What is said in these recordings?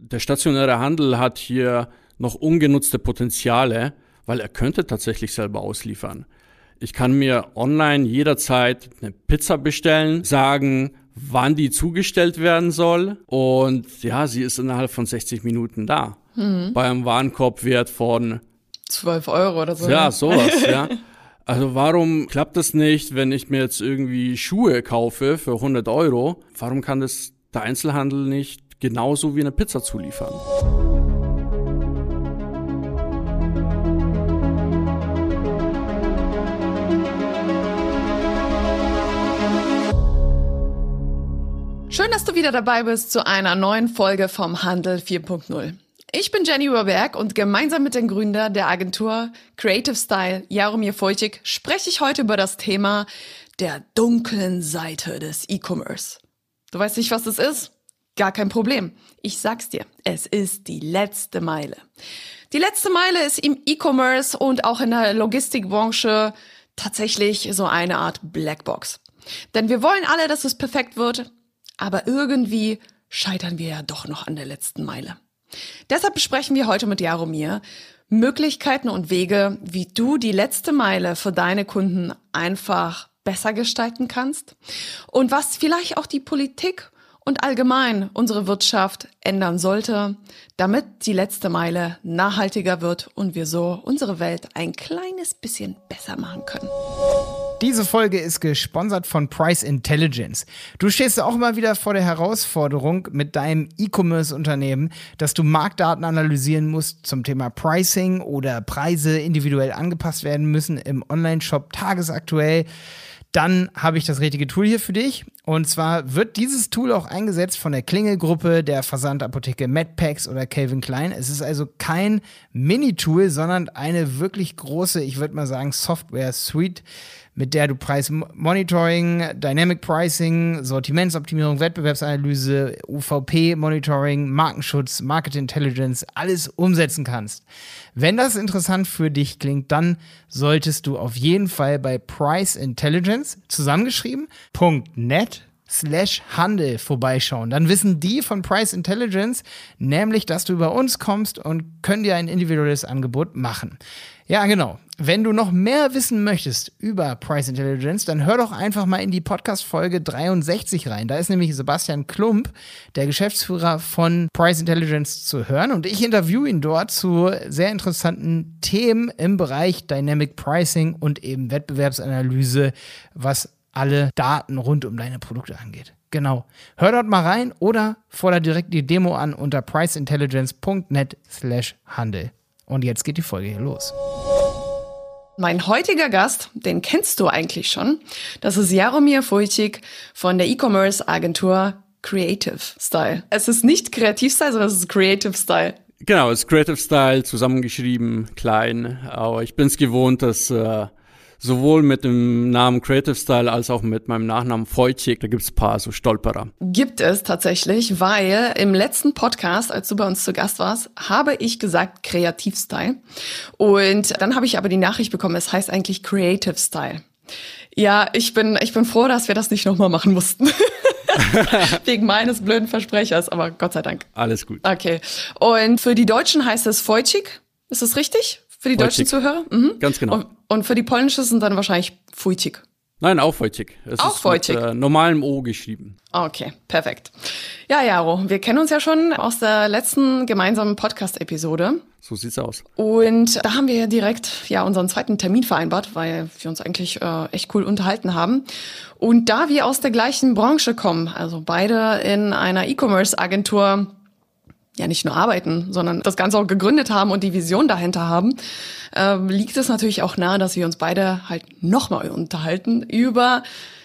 der stationäre Handel hat hier noch ungenutzte Potenziale, weil er könnte tatsächlich selber ausliefern. Ich kann mir online jederzeit eine Pizza bestellen, sagen, wann die zugestellt werden soll und ja, sie ist innerhalb von 60 Minuten da. Mhm. Bei einem Warenkorbwert von 12 Euro oder so. Ja, ne? sowas, ja. Also warum klappt das nicht, wenn ich mir jetzt irgendwie Schuhe kaufe für 100 Euro? Warum kann das der Einzelhandel nicht genauso wie eine Pizza zuliefern? Schön, dass du wieder dabei bist zu einer neuen Folge vom Handel 4.0. Ich bin Jenny Überberg und gemeinsam mit dem Gründer der Agentur Creative Style, Jaromir Feuchig, spreche ich heute über das Thema der dunklen Seite des E-Commerce. Du weißt nicht, was das ist? Gar kein Problem. Ich sag's dir, es ist die letzte Meile. Die letzte Meile ist im E-Commerce und auch in der Logistikbranche tatsächlich so eine Art Blackbox. Denn wir wollen alle, dass es perfekt wird, aber irgendwie scheitern wir ja doch noch an der letzten Meile. Deshalb besprechen wir heute mit Jaromir Möglichkeiten und Wege, wie du die letzte Meile für deine Kunden einfach besser gestalten kannst und was vielleicht auch die Politik und allgemein unsere Wirtschaft ändern sollte, damit die letzte Meile nachhaltiger wird und wir so unsere Welt ein kleines bisschen besser machen können. Diese Folge ist gesponsert von Price Intelligence. Du stehst auch immer wieder vor der Herausforderung mit deinem E-Commerce-Unternehmen, dass du Marktdaten analysieren musst zum Thema Pricing oder Preise individuell angepasst werden müssen im Online-Shop tagesaktuell dann habe ich das richtige Tool hier für dich. Und zwar wird dieses Tool auch eingesetzt von der Klingelgruppe, der Versandapotheke MedPacks oder Calvin Klein. Es ist also kein Mini-Tool, sondern eine wirklich große, ich würde mal sagen, Software-Suite, mit der du Preismonitoring, Dynamic Pricing, Sortimentsoptimierung, Wettbewerbsanalyse, UVP-Monitoring, Markenschutz, Market Intelligence, alles umsetzen kannst. Wenn das interessant für dich klingt, dann solltest du auf jeden Fall bei Price Intelligence zusammengeschrieben .net slash Handel vorbeischauen. Dann wissen die von Price Intelligence nämlich, dass du über uns kommst und können dir ein individuelles Angebot machen. Ja, genau. Wenn du noch mehr wissen möchtest über Price Intelligence, dann hör doch einfach mal in die Podcast-Folge 63 rein. Da ist nämlich Sebastian Klump, der Geschäftsführer von Price Intelligence, zu hören. Und ich interviewe ihn dort zu sehr interessanten Themen im Bereich Dynamic Pricing und eben Wettbewerbsanalyse, was alle Daten rund um deine Produkte angeht. Genau. Hör dort mal rein oder fordere direkt die Demo an unter priceintelligence.net slash Handel. Und jetzt geht die Folge hier los. Mein heutiger Gast, den kennst du eigentlich schon. Das ist Jaromir Vujcik von der E-Commerce-Agentur Creative Style. Es ist nicht Kreativ Style, sondern es ist Creative Style. Genau, es ist Creative Style, zusammengeschrieben, klein. Aber ich bin es gewohnt, dass äh, sowohl mit dem Namen Creative Style als auch mit meinem Nachnamen Feutschik, da gibt es ein paar so Stolperer. Gibt es tatsächlich, weil im letzten Podcast, als du bei uns zu Gast warst, habe ich gesagt Kreativ Style. Und dann habe ich aber die Nachricht bekommen, es heißt eigentlich Creative Style. Ja, ich bin, ich bin froh, dass wir das nicht nochmal machen mussten. Wegen meines blöden Versprechers, aber Gott sei Dank. Alles gut. Okay. Und für die Deutschen heißt es Feutschik. Ist das richtig? Für die deutschen Zuhörer? Mhm. Ganz genau. Und, und, für die polnischen sind dann wahrscheinlich Fujcik. Nein, auch Wojcik. Es auch ist Wojcik. Mit, äh, normalem O geschrieben. Okay, perfekt. Ja, Jaro, wir kennen uns ja schon aus der letzten gemeinsamen Podcast-Episode. So sieht's aus. Und da haben wir direkt ja unseren zweiten Termin vereinbart, weil wir uns eigentlich äh, echt cool unterhalten haben. Und da wir aus der gleichen Branche kommen, also beide in einer E-Commerce-Agentur ja nicht nur arbeiten, sondern das Ganze auch gegründet haben und die Vision dahinter haben, äh, liegt es natürlich auch nahe, dass wir uns beide halt nochmal unterhalten über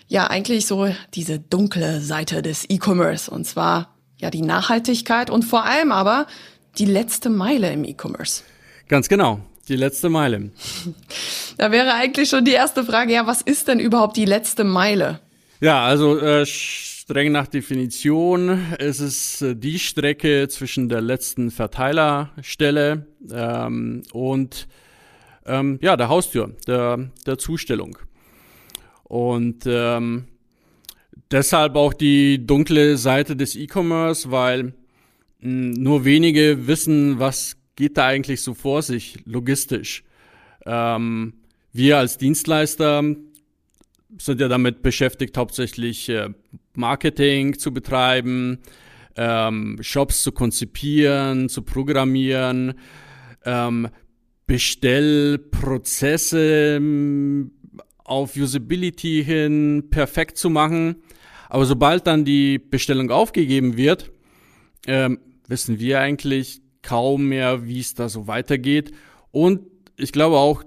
ja eigentlich so diese dunkle Seite des E-Commerce und zwar ja die Nachhaltigkeit und vor allem aber die letzte Meile im E-Commerce. Ganz genau. Die letzte Meile. Da wäre eigentlich schon die erste Frage, ja, was ist denn überhaupt die letzte Meile? Ja, also äh, streng nach Definition ist es äh, die Strecke zwischen der letzten Verteilerstelle ähm, und ähm, ja, der Haustür, der, der Zustellung. Und ähm, deshalb auch die dunkle Seite des E-Commerce, weil Nur wenige wissen, was geht da eigentlich so vor sich, logistisch. Ähm, wir als Dienstleister sind ja damit beschäftigt, hauptsächlich äh, Marketing zu betreiben, ähm, Shops zu konzipieren, zu programmieren, ähm, Bestellprozesse ähm, auf Usability hin perfekt zu machen. Aber sobald dann die Bestellung aufgegeben wird, ähm, wissen wir eigentlich kaum mehr, wie es da so weitergeht. Und ich glaube auch,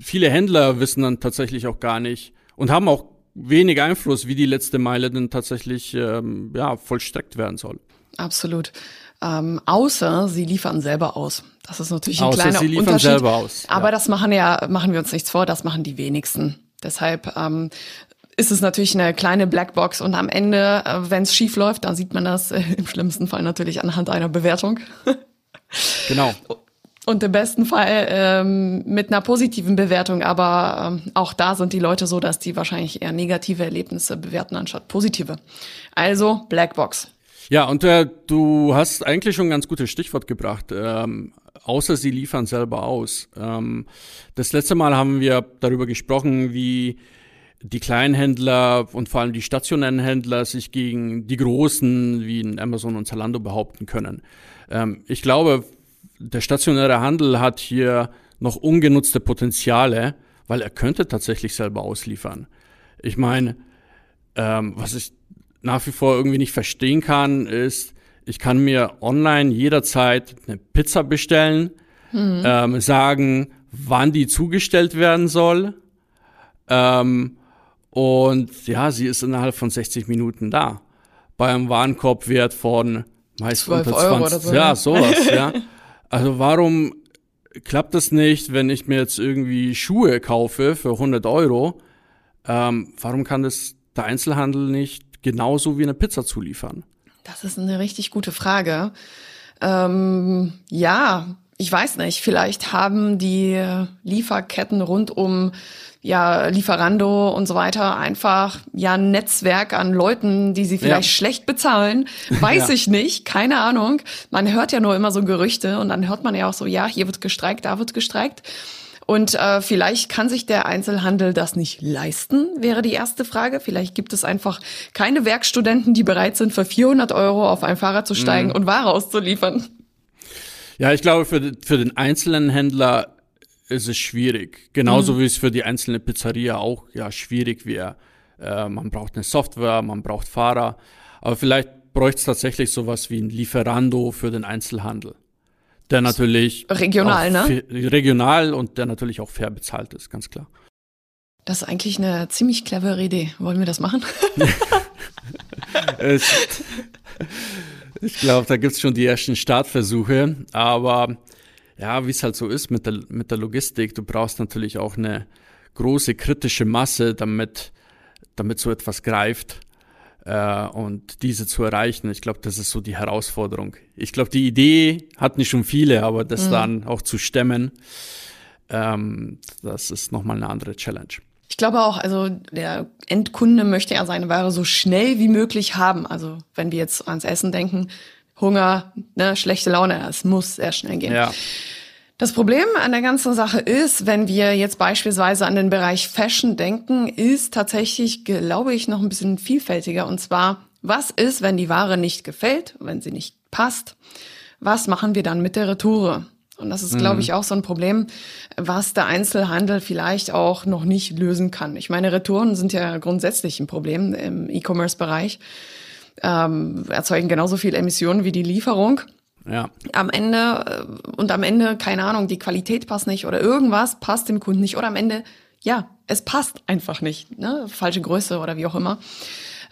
viele Händler wissen dann tatsächlich auch gar nicht und haben auch wenig Einfluss, wie die letzte Meile denn tatsächlich ähm, ja, vollstreckt werden soll. Absolut. Ähm, außer sie liefern selber aus. Das ist natürlich ein außer kleiner sie liefern Unterschied. selber aus. Aber ja. das machen ja, machen wir uns nichts vor, das machen die wenigsten. Deshalb ähm, ist es natürlich eine kleine Blackbox und am Ende, äh, wenn es schief läuft, dann sieht man das äh, im schlimmsten Fall natürlich anhand einer Bewertung. Genau. Und im besten Fall ähm, mit einer positiven Bewertung, aber ähm, auch da sind die Leute so, dass die wahrscheinlich eher negative Erlebnisse bewerten anstatt positive. Also Blackbox. Ja, und äh, du hast eigentlich schon ein ganz gutes Stichwort gebracht. Ähm, außer sie liefern selber aus. Ähm, das letzte Mal haben wir darüber gesprochen, wie die Kleinhändler und vor allem die stationären Händler sich gegen die großen wie Amazon und Zalando behaupten können. Ähm, ich glaube, der stationäre Handel hat hier noch ungenutzte Potenziale, weil er könnte tatsächlich selber ausliefern. Ich meine, ähm, was ich nach wie vor irgendwie nicht verstehen kann, ist, ich kann mir online jederzeit eine Pizza bestellen, mhm. ähm, sagen, wann die zugestellt werden soll. Ähm, und ja, sie ist innerhalb von 60 Minuten da. Bei einem Warenkorbwert von meist unter 20. Euro oder so, ja, ne? sowas, ja. Also warum klappt das nicht, wenn ich mir jetzt irgendwie Schuhe kaufe für 100 Euro? Ähm, warum kann das der Einzelhandel nicht genauso wie eine Pizza zuliefern? Das ist eine richtig gute Frage. Ähm, ja, ich weiß nicht. Vielleicht haben die Lieferketten rund um ja, Lieferando und so weiter einfach ja ein Netzwerk an Leuten, die sie vielleicht ja. schlecht bezahlen. Weiß ja. ich nicht, keine Ahnung. Man hört ja nur immer so Gerüchte und dann hört man ja auch so, ja, hier wird gestreikt, da wird gestreikt. Und äh, vielleicht kann sich der Einzelhandel das nicht leisten, wäre die erste Frage. Vielleicht gibt es einfach keine Werkstudenten, die bereit sind, für 400 Euro auf ein Fahrrad zu steigen mhm. und Ware auszuliefern. Ja, ich glaube, für, für den einzelnen Händler ist es schwierig. Genauso mhm. wie es für die einzelne Pizzeria auch ja schwierig wäre. Äh, man braucht eine Software, man braucht Fahrer. Aber vielleicht bräuchte es tatsächlich sowas wie ein Lieferando für den Einzelhandel. Der natürlich regional, ne? Regional und der natürlich auch fair bezahlt ist, ganz klar. Das ist eigentlich eine ziemlich clevere Idee. Wollen wir das machen? ich glaube, da gibt's schon die ersten Startversuche, aber ja, wie es halt so ist mit der, mit der Logistik, du brauchst natürlich auch eine große kritische Masse, damit, damit so etwas greift äh, und diese zu erreichen. Ich glaube, das ist so die Herausforderung. Ich glaube, die Idee hatten schon viele, aber das mhm. dann auch zu stemmen, ähm, das ist nochmal eine andere Challenge. Ich glaube auch, also der Endkunde möchte ja seine Ware so schnell wie möglich haben. Also wenn wir jetzt ans Essen denken, Hunger, ne, schlechte Laune, es muss sehr schnell gehen. Ja. Das Problem an der ganzen Sache ist, wenn wir jetzt beispielsweise an den Bereich Fashion denken, ist tatsächlich, glaube ich, noch ein bisschen vielfältiger. Und zwar, was ist, wenn die Ware nicht gefällt, wenn sie nicht passt? Was machen wir dann mit der Retoure? Und das ist, mhm. glaube ich, auch so ein Problem, was der Einzelhandel vielleicht auch noch nicht lösen kann. Ich meine, Retouren sind ja grundsätzlich ein Problem im E-Commerce-Bereich ähm, erzeugen genauso viel Emissionen wie die Lieferung. Ja. Am Ende äh, und am Ende keine Ahnung, die Qualität passt nicht oder irgendwas passt dem Kunden nicht oder am Ende ja, es passt einfach nicht, ne? falsche Größe oder wie auch immer.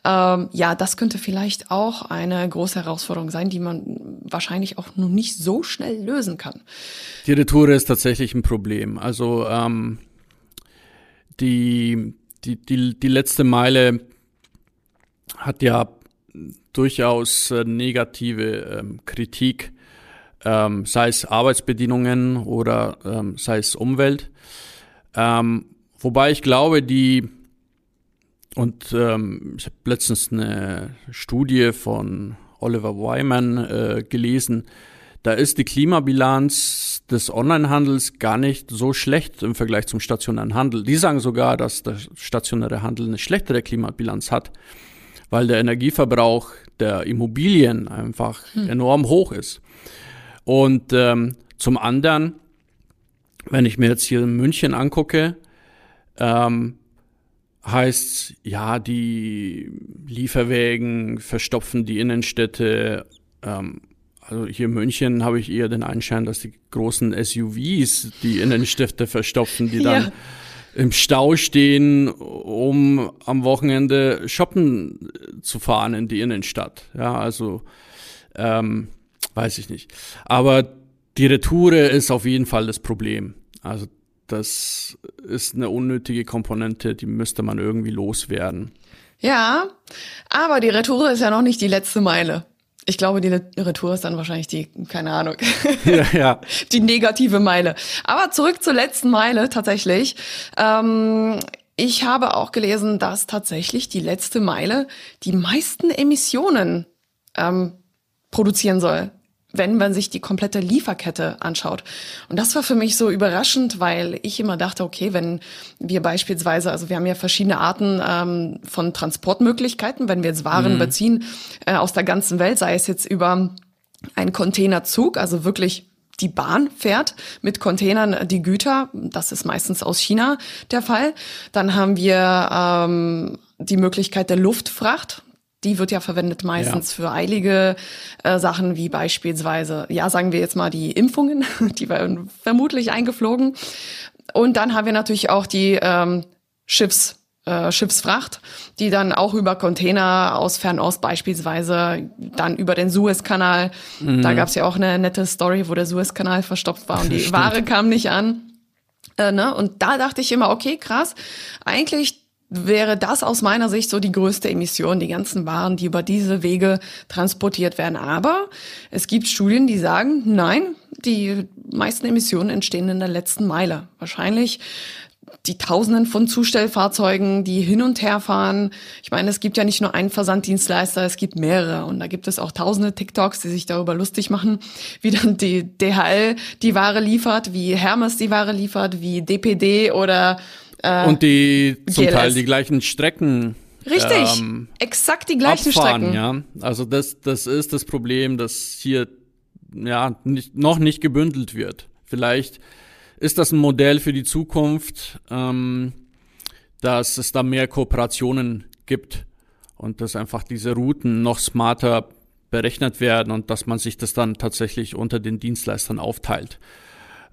Ähm, ja, das könnte vielleicht auch eine große Herausforderung sein, die man wahrscheinlich auch noch nicht so schnell lösen kann. Die Retoure ist tatsächlich ein Problem. Also ähm, die, die, die, die letzte Meile hat ja durchaus äh, negative ähm, Kritik, ähm, sei es Arbeitsbedingungen oder ähm, sei es Umwelt. Wobei ich glaube, die und ähm, ich habe letztens eine Studie von Oliver Wyman äh, gelesen. Da ist die Klimabilanz des Onlinehandels gar nicht so schlecht im Vergleich zum stationären Handel. Die sagen sogar, dass der stationäre Handel eine schlechtere Klimabilanz hat, weil der Energieverbrauch der Immobilien einfach hm. enorm hoch ist. Und ähm, zum anderen, wenn ich mir jetzt hier München angucke, ähm, heißt ja, die Lieferwägen verstopfen die Innenstädte. Ähm, also hier in München habe ich eher den Einschein, dass die großen SUVs die Innenstädte verstopfen, die dann ja. Im Stau stehen, um am Wochenende shoppen zu fahren in die Innenstadt. Ja, also ähm, weiß ich nicht. Aber die Retoure ist auf jeden Fall das Problem. Also das ist eine unnötige Komponente, die müsste man irgendwie loswerden. Ja, aber die Retour ist ja noch nicht die letzte Meile. Ich glaube, die Retour ist dann wahrscheinlich die, keine Ahnung, ja, ja. die negative Meile. Aber zurück zur letzten Meile tatsächlich. Ähm, ich habe auch gelesen, dass tatsächlich die letzte Meile die meisten Emissionen ähm, produzieren soll wenn man sich die komplette Lieferkette anschaut. Und das war für mich so überraschend, weil ich immer dachte, okay, wenn wir beispielsweise, also wir haben ja verschiedene Arten ähm, von Transportmöglichkeiten, wenn wir jetzt Waren mhm. beziehen äh, aus der ganzen Welt, sei es jetzt über einen Containerzug, also wirklich die Bahn fährt mit Containern die Güter. Das ist meistens aus China der Fall. Dann haben wir ähm, die Möglichkeit der Luftfracht die wird ja verwendet meistens ja. für eilige äh, Sachen, wie beispielsweise, ja, sagen wir jetzt mal die Impfungen, die werden vermutlich eingeflogen. Und dann haben wir natürlich auch die ähm, Schiffs, äh, Schiffsfracht, die dann auch über Container aus Fernost beispielsweise dann über den Suezkanal, mhm. da gab's ja auch eine nette Story, wo der Suezkanal verstopft war und die Ware kam nicht an. Äh, ne? Und da dachte ich immer, okay, krass, eigentlich wäre das aus meiner Sicht so die größte Emission, die ganzen Waren, die über diese Wege transportiert werden. Aber es gibt Studien, die sagen, nein, die meisten Emissionen entstehen in der letzten Meile. Wahrscheinlich die Tausenden von Zustellfahrzeugen, die hin und her fahren. Ich meine, es gibt ja nicht nur einen Versanddienstleister, es gibt mehrere. Und da gibt es auch tausende TikToks, die sich darüber lustig machen, wie dann die DHL die Ware liefert, wie Hermes die Ware liefert, wie DPD oder äh, und die zum GLS. Teil die gleichen Strecken. Richtig, ähm, exakt die gleichen abfahren, Strecken. Ja, also das, das ist das Problem, dass hier ja nicht, noch nicht gebündelt wird. Vielleicht ist das ein Modell für die Zukunft, ähm, dass es da mehr Kooperationen gibt und dass einfach diese Routen noch smarter berechnet werden und dass man sich das dann tatsächlich unter den Dienstleistern aufteilt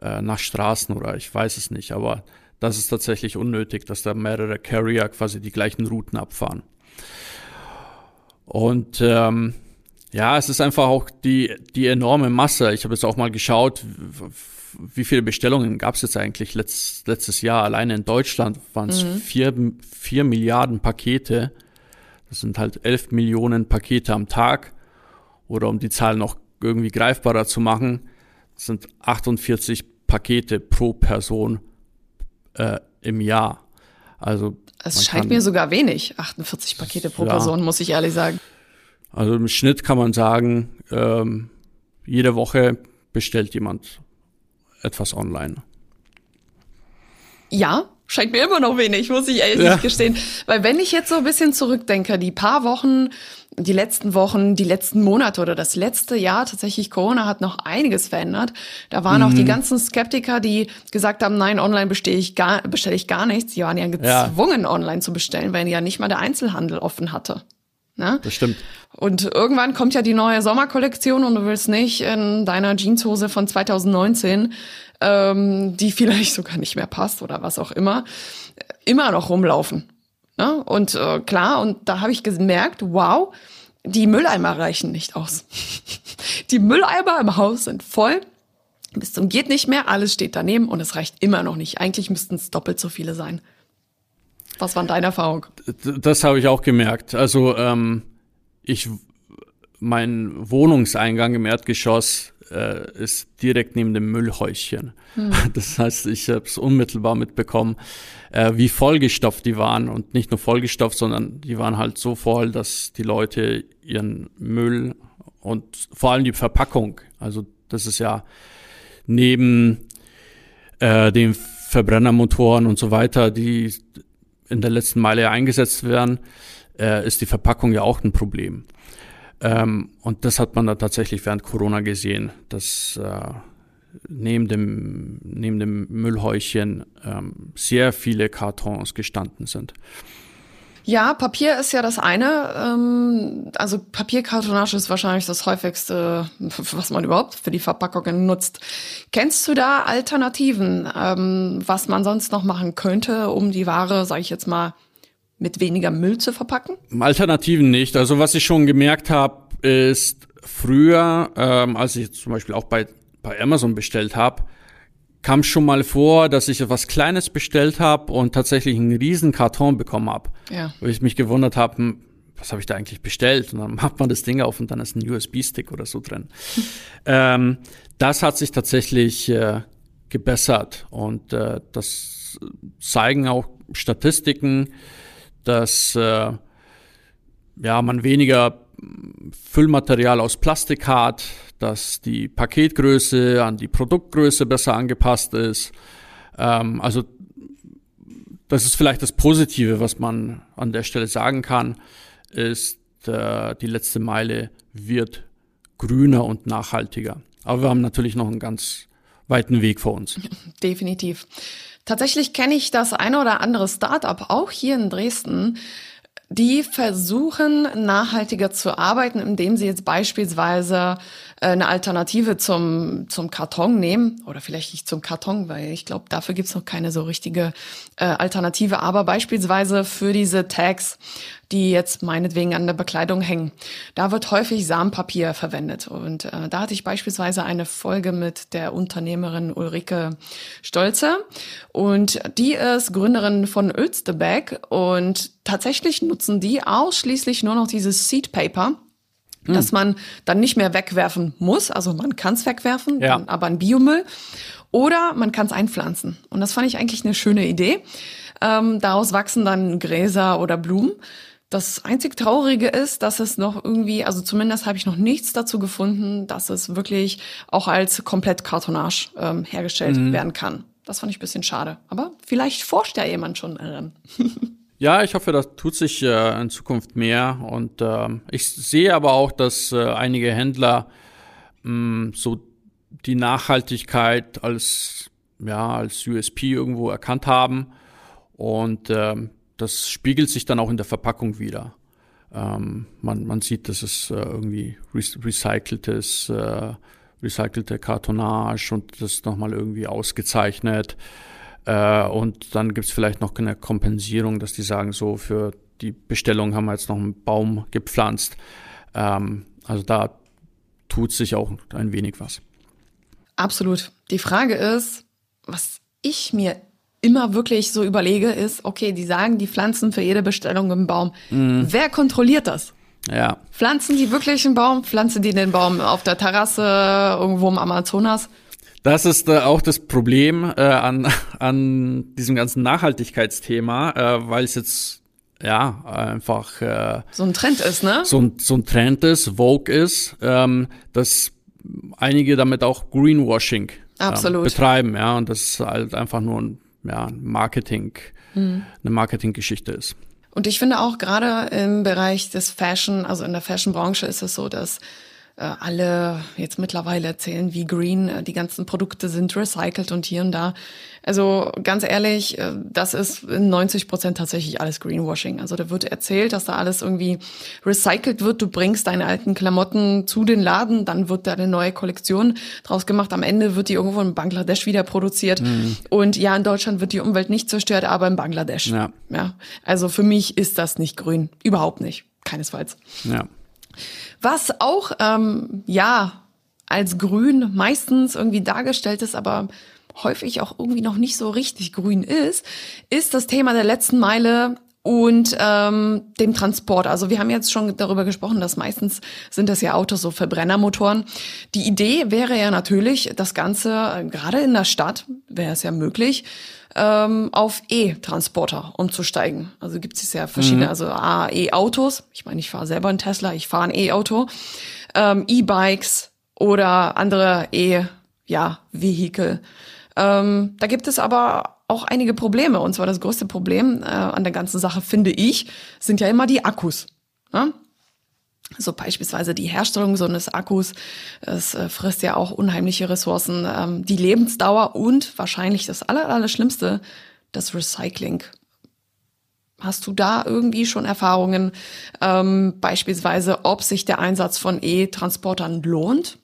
äh, nach Straßen oder ich weiß es nicht, aber das ist tatsächlich unnötig, dass da mehrere Carrier quasi die gleichen Routen abfahren. Und ähm, ja, es ist einfach auch die, die enorme Masse. Ich habe jetzt auch mal geschaut, wie viele Bestellungen gab es jetzt eigentlich letzt, letztes Jahr. Alleine in Deutschland waren es mhm. vier, vier Milliarden Pakete. Das sind halt elf Millionen Pakete am Tag. Oder um die Zahl noch irgendwie greifbarer zu machen, sind 48 Pakete pro Person äh, im Jahr. Also es scheint mir sogar wenig, 48 Pakete pro ja. Person, muss ich ehrlich sagen. Also im Schnitt kann man sagen, ähm, jede Woche bestellt jemand etwas online. Ja, scheint mir immer noch wenig, muss ich ehrlich ja. gestehen. Weil wenn ich jetzt so ein bisschen zurückdenke, die paar Wochen, die letzten Wochen, die letzten Monate oder das letzte Jahr tatsächlich Corona hat noch einiges verändert. Da waren mhm. auch die mhm. ganzen Skeptiker, die gesagt haben, nein, online bestelle ich gar, bestelle ich gar nichts. Die waren ja gezwungen, ja. online zu bestellen, weil ja nicht mal der Einzelhandel offen hatte. Ne? Das stimmt. Und irgendwann kommt ja die neue Sommerkollektion und du willst nicht in deiner Jeanshose von 2019, ähm, die vielleicht sogar nicht mehr passt oder was auch immer, immer noch rumlaufen. Ne? Und äh, klar, und da habe ich gemerkt, wow, die Mülleimer reichen nicht aus. die Mülleimer im Haus sind voll. Bis zum geht nicht mehr, alles steht daneben und es reicht immer noch nicht. Eigentlich müssten es doppelt so viele sein. Was war deine Erfahrung? Das habe ich auch gemerkt. Also ähm, ich, mein Wohnungseingang im Erdgeschoss äh, ist direkt neben dem Müllhäuschen. Hm. Das heißt, ich habe es unmittelbar mitbekommen, äh, wie vollgestopft die waren und nicht nur vollgestopft, sondern die waren halt so voll, dass die Leute ihren Müll und vor allem die Verpackung. Also das ist ja neben äh, den Verbrennermotoren und so weiter, die in der letzten Meile eingesetzt werden, äh, ist die Verpackung ja auch ein Problem. Ähm, und das hat man da tatsächlich während Corona gesehen, dass äh, neben dem, neben dem Müllhäuschen ähm, sehr viele Kartons gestanden sind. Ja, Papier ist ja das eine. Ähm, also Papierkartonage ist wahrscheinlich das häufigste, was man überhaupt für die Verpackungen nutzt. Kennst du da Alternativen, ähm, was man sonst noch machen könnte, um die Ware, sage ich jetzt mal, mit weniger Müll zu verpacken? Alternativen nicht. Also was ich schon gemerkt habe, ist früher, ähm, als ich zum Beispiel auch bei, bei Amazon bestellt habe, kam schon mal vor, dass ich etwas Kleines bestellt habe und tatsächlich einen riesen Karton bekommen habe. Ja. Wo ich mich gewundert habe, hm, was habe ich da eigentlich bestellt? Und dann macht man das Ding auf und dann ist ein USB-Stick oder so drin. ähm, das hat sich tatsächlich äh, gebessert und äh, das zeigen auch Statistiken, dass äh, ja man weniger Füllmaterial aus Plastik hat, dass die Paketgröße an die Produktgröße besser angepasst ist. Ähm, also das ist vielleicht das Positive, was man an der Stelle sagen kann, ist, äh, die letzte Meile wird grüner und nachhaltiger. Aber wir haben natürlich noch einen ganz weiten Weg vor uns. Definitiv. Tatsächlich kenne ich das eine oder andere Startup auch hier in Dresden, die versuchen nachhaltiger zu arbeiten, indem sie jetzt beispielsweise eine Alternative zum, zum Karton nehmen. Oder vielleicht nicht zum Karton, weil ich glaube, dafür gibt's noch keine so richtige äh, Alternative. Aber beispielsweise für diese Tags, die jetzt meinetwegen an der Bekleidung hängen. Da wird häufig Samenpapier verwendet. Und äh, da hatte ich beispielsweise eine Folge mit der Unternehmerin Ulrike Stolze. Und die ist Gründerin von Öztebag. Und tatsächlich nutzen die ausschließlich nur noch dieses Seed Paper hm. dass man dann nicht mehr wegwerfen muss. Also man kann es wegwerfen, ja. aber ein Biomüll. Oder man kann es einpflanzen. Und das fand ich eigentlich eine schöne Idee. Ähm, daraus wachsen dann Gräser oder Blumen. Das einzig Traurige ist, dass es noch irgendwie, also zumindest habe ich noch nichts dazu gefunden, dass es wirklich auch als komplett Kartonage ähm, hergestellt mhm. werden kann. Das fand ich ein bisschen schade. Aber vielleicht forscht ja jemand schon daran. Ja, ich hoffe, das tut sich äh, in Zukunft mehr. Und äh, ich sehe aber auch, dass äh, einige Händler mh, mm, so die Nachhaltigkeit als ja als USP irgendwo erkannt haben und äh, das spiegelt sich dann auch in der Verpackung wieder. Ähm, man, man sieht, dass es äh, irgendwie recyceltes, äh, recycelte Kartonage und das nochmal irgendwie ausgezeichnet. Äh, und dann gibt's vielleicht noch eine Kompensierung, dass die sagen, so für die Bestellung haben wir jetzt noch einen Baum gepflanzt. Ähm, also da tut sich auch ein wenig was. Absolut. Die Frage ist, was ich mir immer wirklich so überlege, ist, okay, die sagen, die pflanzen für jede Bestellung einen Baum. Mhm. Wer kontrolliert das? Ja. Pflanzen die wirklich einen Baum? Pflanzen die den Baum auf der Terrasse irgendwo im Amazonas? Das ist äh, auch das Problem äh, an, an diesem ganzen Nachhaltigkeitsthema, äh, weil es jetzt ja einfach äh, so ein Trend ist, ne? So ein, so ein Trend ist, Vogue ist, ähm, dass einige damit auch Greenwashing ähm, betreiben, ja, und das ist halt einfach nur ein ja, Marketing, mhm. eine Marketinggeschichte ist. Und ich finde auch gerade im Bereich des Fashion, also in der Fashion-Branche ist es so, dass alle jetzt mittlerweile erzählen, wie green äh, die ganzen Produkte sind, recycelt und hier und da. Also ganz ehrlich, äh, das ist in 90 Prozent tatsächlich alles Greenwashing. Also da wird erzählt, dass da alles irgendwie recycelt wird. Du bringst deine alten Klamotten zu den Laden, dann wird da eine neue Kollektion draus gemacht. Am Ende wird die irgendwo in Bangladesch wieder produziert. Mhm. Und ja, in Deutschland wird die Umwelt nicht zerstört, aber in Bangladesch. Ja. ja. Also für mich ist das nicht grün. Überhaupt nicht. Keinesfalls. Ja. Was auch, ähm, ja, als grün meistens irgendwie dargestellt ist, aber häufig auch irgendwie noch nicht so richtig grün ist, ist das Thema der letzten Meile und ähm, dem Transport. Also wir haben jetzt schon darüber gesprochen, dass meistens sind das ja Autos, so Verbrennermotoren. Die Idee wäre ja natürlich, das Ganze, äh, gerade in der Stadt, wäre es ja möglich, ähm, auf E-Transporter umzusteigen. Also gibt es ja verschiedene, mhm. also A, E-Autos. Ich meine, ich fahre selber einen Tesla, ich fahre ein E-Auto, ähm, E-Bikes oder andere E-Vehikel. Ja, ähm, da gibt es aber auch einige Probleme. Und zwar das größte Problem äh, an der ganzen Sache, finde ich, sind ja immer die Akkus. Ne? So beispielsweise die Herstellung so eines Akkus, es äh, frisst ja auch unheimliche Ressourcen, ähm, die Lebensdauer und wahrscheinlich das aller, aller Schlimmste, das Recycling. Hast du da irgendwie schon Erfahrungen, ähm, beispielsweise, ob sich der Einsatz von E-Transportern lohnt?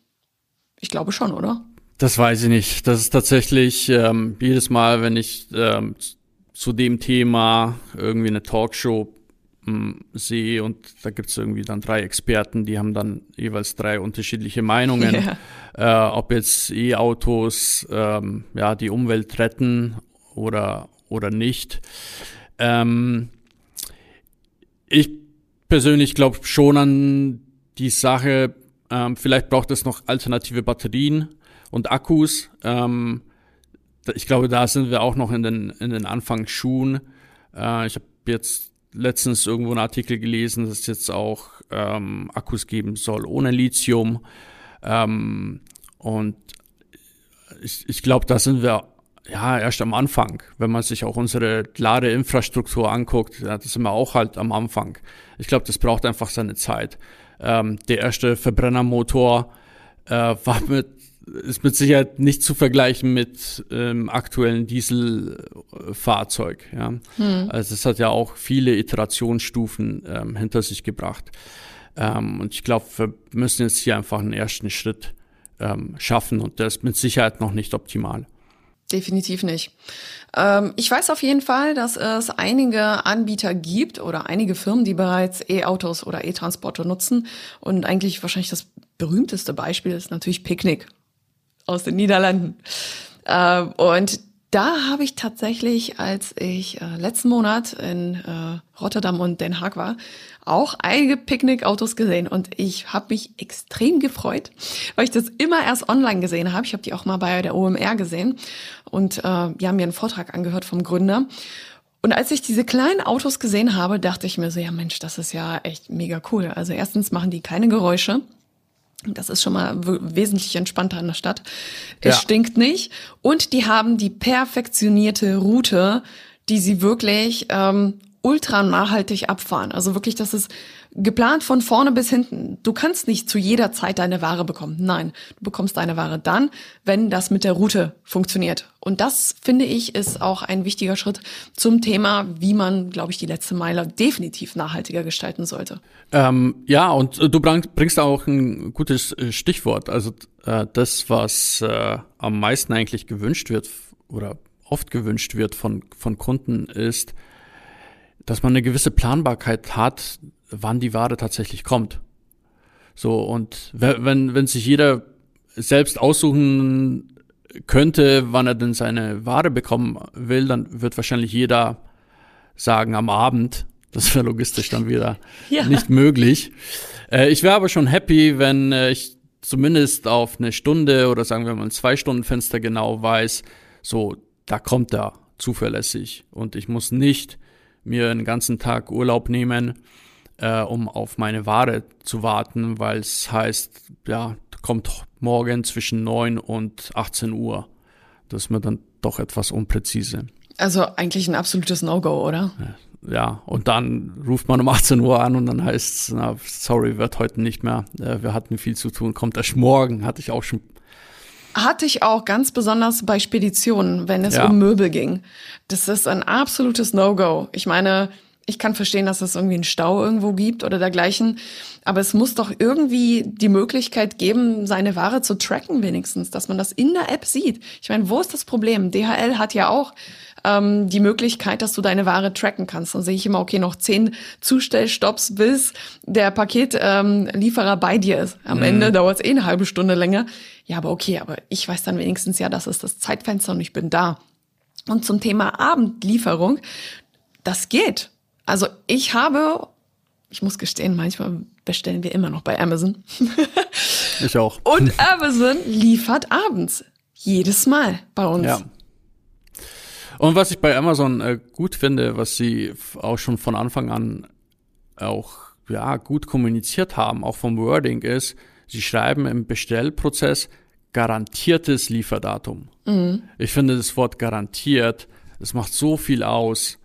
Ich glaube schon, oder? Das weiß ich nicht. Das ist tatsächlich ähm, jedes Mal, wenn ich ähm, zu dem Thema irgendwie eine Talkshow ähm, sehe und da gibt es irgendwie dann drei Experten, die haben dann jeweils drei unterschiedliche Meinungen, yeah. äh, ob jetzt E-Autos ähm, ja die Umwelt retten oder oder nicht. Ähm, ich persönlich glaube schon an die Sache. Ähm, vielleicht braucht es noch alternative Batterien und Akkus. Ähm, ich glaube, da sind wir auch noch in den, in den Anfangsschuhen. Äh, ich habe jetzt letztens irgendwo einen Artikel gelesen, dass es jetzt auch ähm, Akkus geben soll ohne Lithium. Ähm, und ich, ich glaube, da sind wir ja erst am Anfang. Wenn man sich auch unsere Ladeinfrastruktur anguckt, ja, da sind wir auch halt am Anfang. Ich glaube, das braucht einfach seine Zeit. Ähm, der erste Verbrennermotor äh, war mit ist mit Sicherheit nicht zu vergleichen mit ähm, aktuellen Dieselfahrzeug. Ja. Hm. Also es hat ja auch viele Iterationsstufen ähm, hinter sich gebracht. Ähm, und ich glaube, wir müssen jetzt hier einfach einen ersten Schritt ähm, schaffen und der ist mit Sicherheit noch nicht optimal. Definitiv nicht. Ähm, ich weiß auf jeden Fall, dass es einige Anbieter gibt oder einige Firmen, die bereits E-Autos oder E-Transporter nutzen. Und eigentlich wahrscheinlich das berühmteste Beispiel ist natürlich Picknick aus den Niederlanden. Äh, und da habe ich tatsächlich, als ich äh, letzten Monat in äh, Rotterdam und Den Haag war, auch einige Picknickautos gesehen und ich habe mich extrem gefreut, weil ich das immer erst online gesehen habe. Ich habe die auch mal bei der OMR gesehen und äh, die haben mir einen Vortrag angehört vom Gründer. Und als ich diese kleinen Autos gesehen habe, dachte ich mir so, ja Mensch, das ist ja echt mega cool. Also erstens machen die keine Geräusche. Das ist schon mal wesentlich entspannter in der Stadt. Es ja. stinkt nicht. Und die haben die perfektionierte Route, die sie wirklich ähm, ultra nachhaltig abfahren. Also wirklich, das ist geplant von vorne bis hinten. Du kannst nicht zu jeder Zeit deine Ware bekommen. Nein, du bekommst deine Ware dann, wenn das mit der Route funktioniert. Und das, finde ich, ist auch ein wichtiger Schritt zum Thema, wie man, glaube ich, die letzte Meile definitiv nachhaltiger gestalten sollte. Ähm, ja, und äh, du bringst auch ein gutes äh, Stichwort. Also äh, das, was äh, am meisten eigentlich gewünscht wird oder oft gewünscht wird von, von Kunden, ist, dass man eine gewisse Planbarkeit hat, wann die Ware tatsächlich kommt. So, und wenn, wenn sich jeder selbst aussuchen könnte, wann er denn seine Ware bekommen will, dann wird wahrscheinlich jeder sagen am Abend. Das wäre logistisch dann wieder ja. nicht möglich. Äh, ich wäre aber schon happy, wenn äh, ich zumindest auf eine Stunde oder sagen wir mal ein zwei Stunden Fenster genau weiß, so, da kommt er zuverlässig und ich muss nicht mir einen ganzen Tag Urlaub nehmen, äh, um auf meine Ware zu warten, weil es heißt, ja, kommt morgen zwischen 9 und 18 Uhr. Das ist mir dann doch etwas unpräzise. Also eigentlich ein absolutes No-Go, oder? Ja, und dann ruft man um 18 Uhr an und dann heißt es, sorry, wird heute nicht mehr. Äh, wir hatten viel zu tun, kommt erst morgen, hatte ich auch schon hatte ich auch ganz besonders bei Speditionen, wenn es ja. um Möbel ging. Das ist ein absolutes No-Go. Ich meine, ich kann verstehen, dass es irgendwie einen Stau irgendwo gibt oder dergleichen. Aber es muss doch irgendwie die Möglichkeit geben, seine Ware zu tracken wenigstens, dass man das in der App sieht. Ich meine, wo ist das Problem? DHL hat ja auch ähm, die Möglichkeit, dass du deine Ware tracken kannst. Dann sehe ich immer, okay, noch zehn Zustellstopps, bis der Paketlieferer ähm, bei dir ist. Am mhm. Ende dauert es eh eine halbe Stunde länger. Ja, aber okay, aber ich weiß dann wenigstens ja, das ist das Zeitfenster und ich bin da. Und zum Thema Abendlieferung, das geht. Also ich habe, ich muss gestehen, manchmal bestellen wir immer noch bei Amazon. ich auch. Und Amazon liefert abends. Jedes Mal bei uns. Ja. Und was ich bei Amazon äh, gut finde, was sie auch schon von Anfang an auch ja, gut kommuniziert haben, auch vom Wording ist, sie schreiben im Bestellprozess garantiertes Lieferdatum. Mhm. Ich finde das Wort garantiert, das macht so viel aus,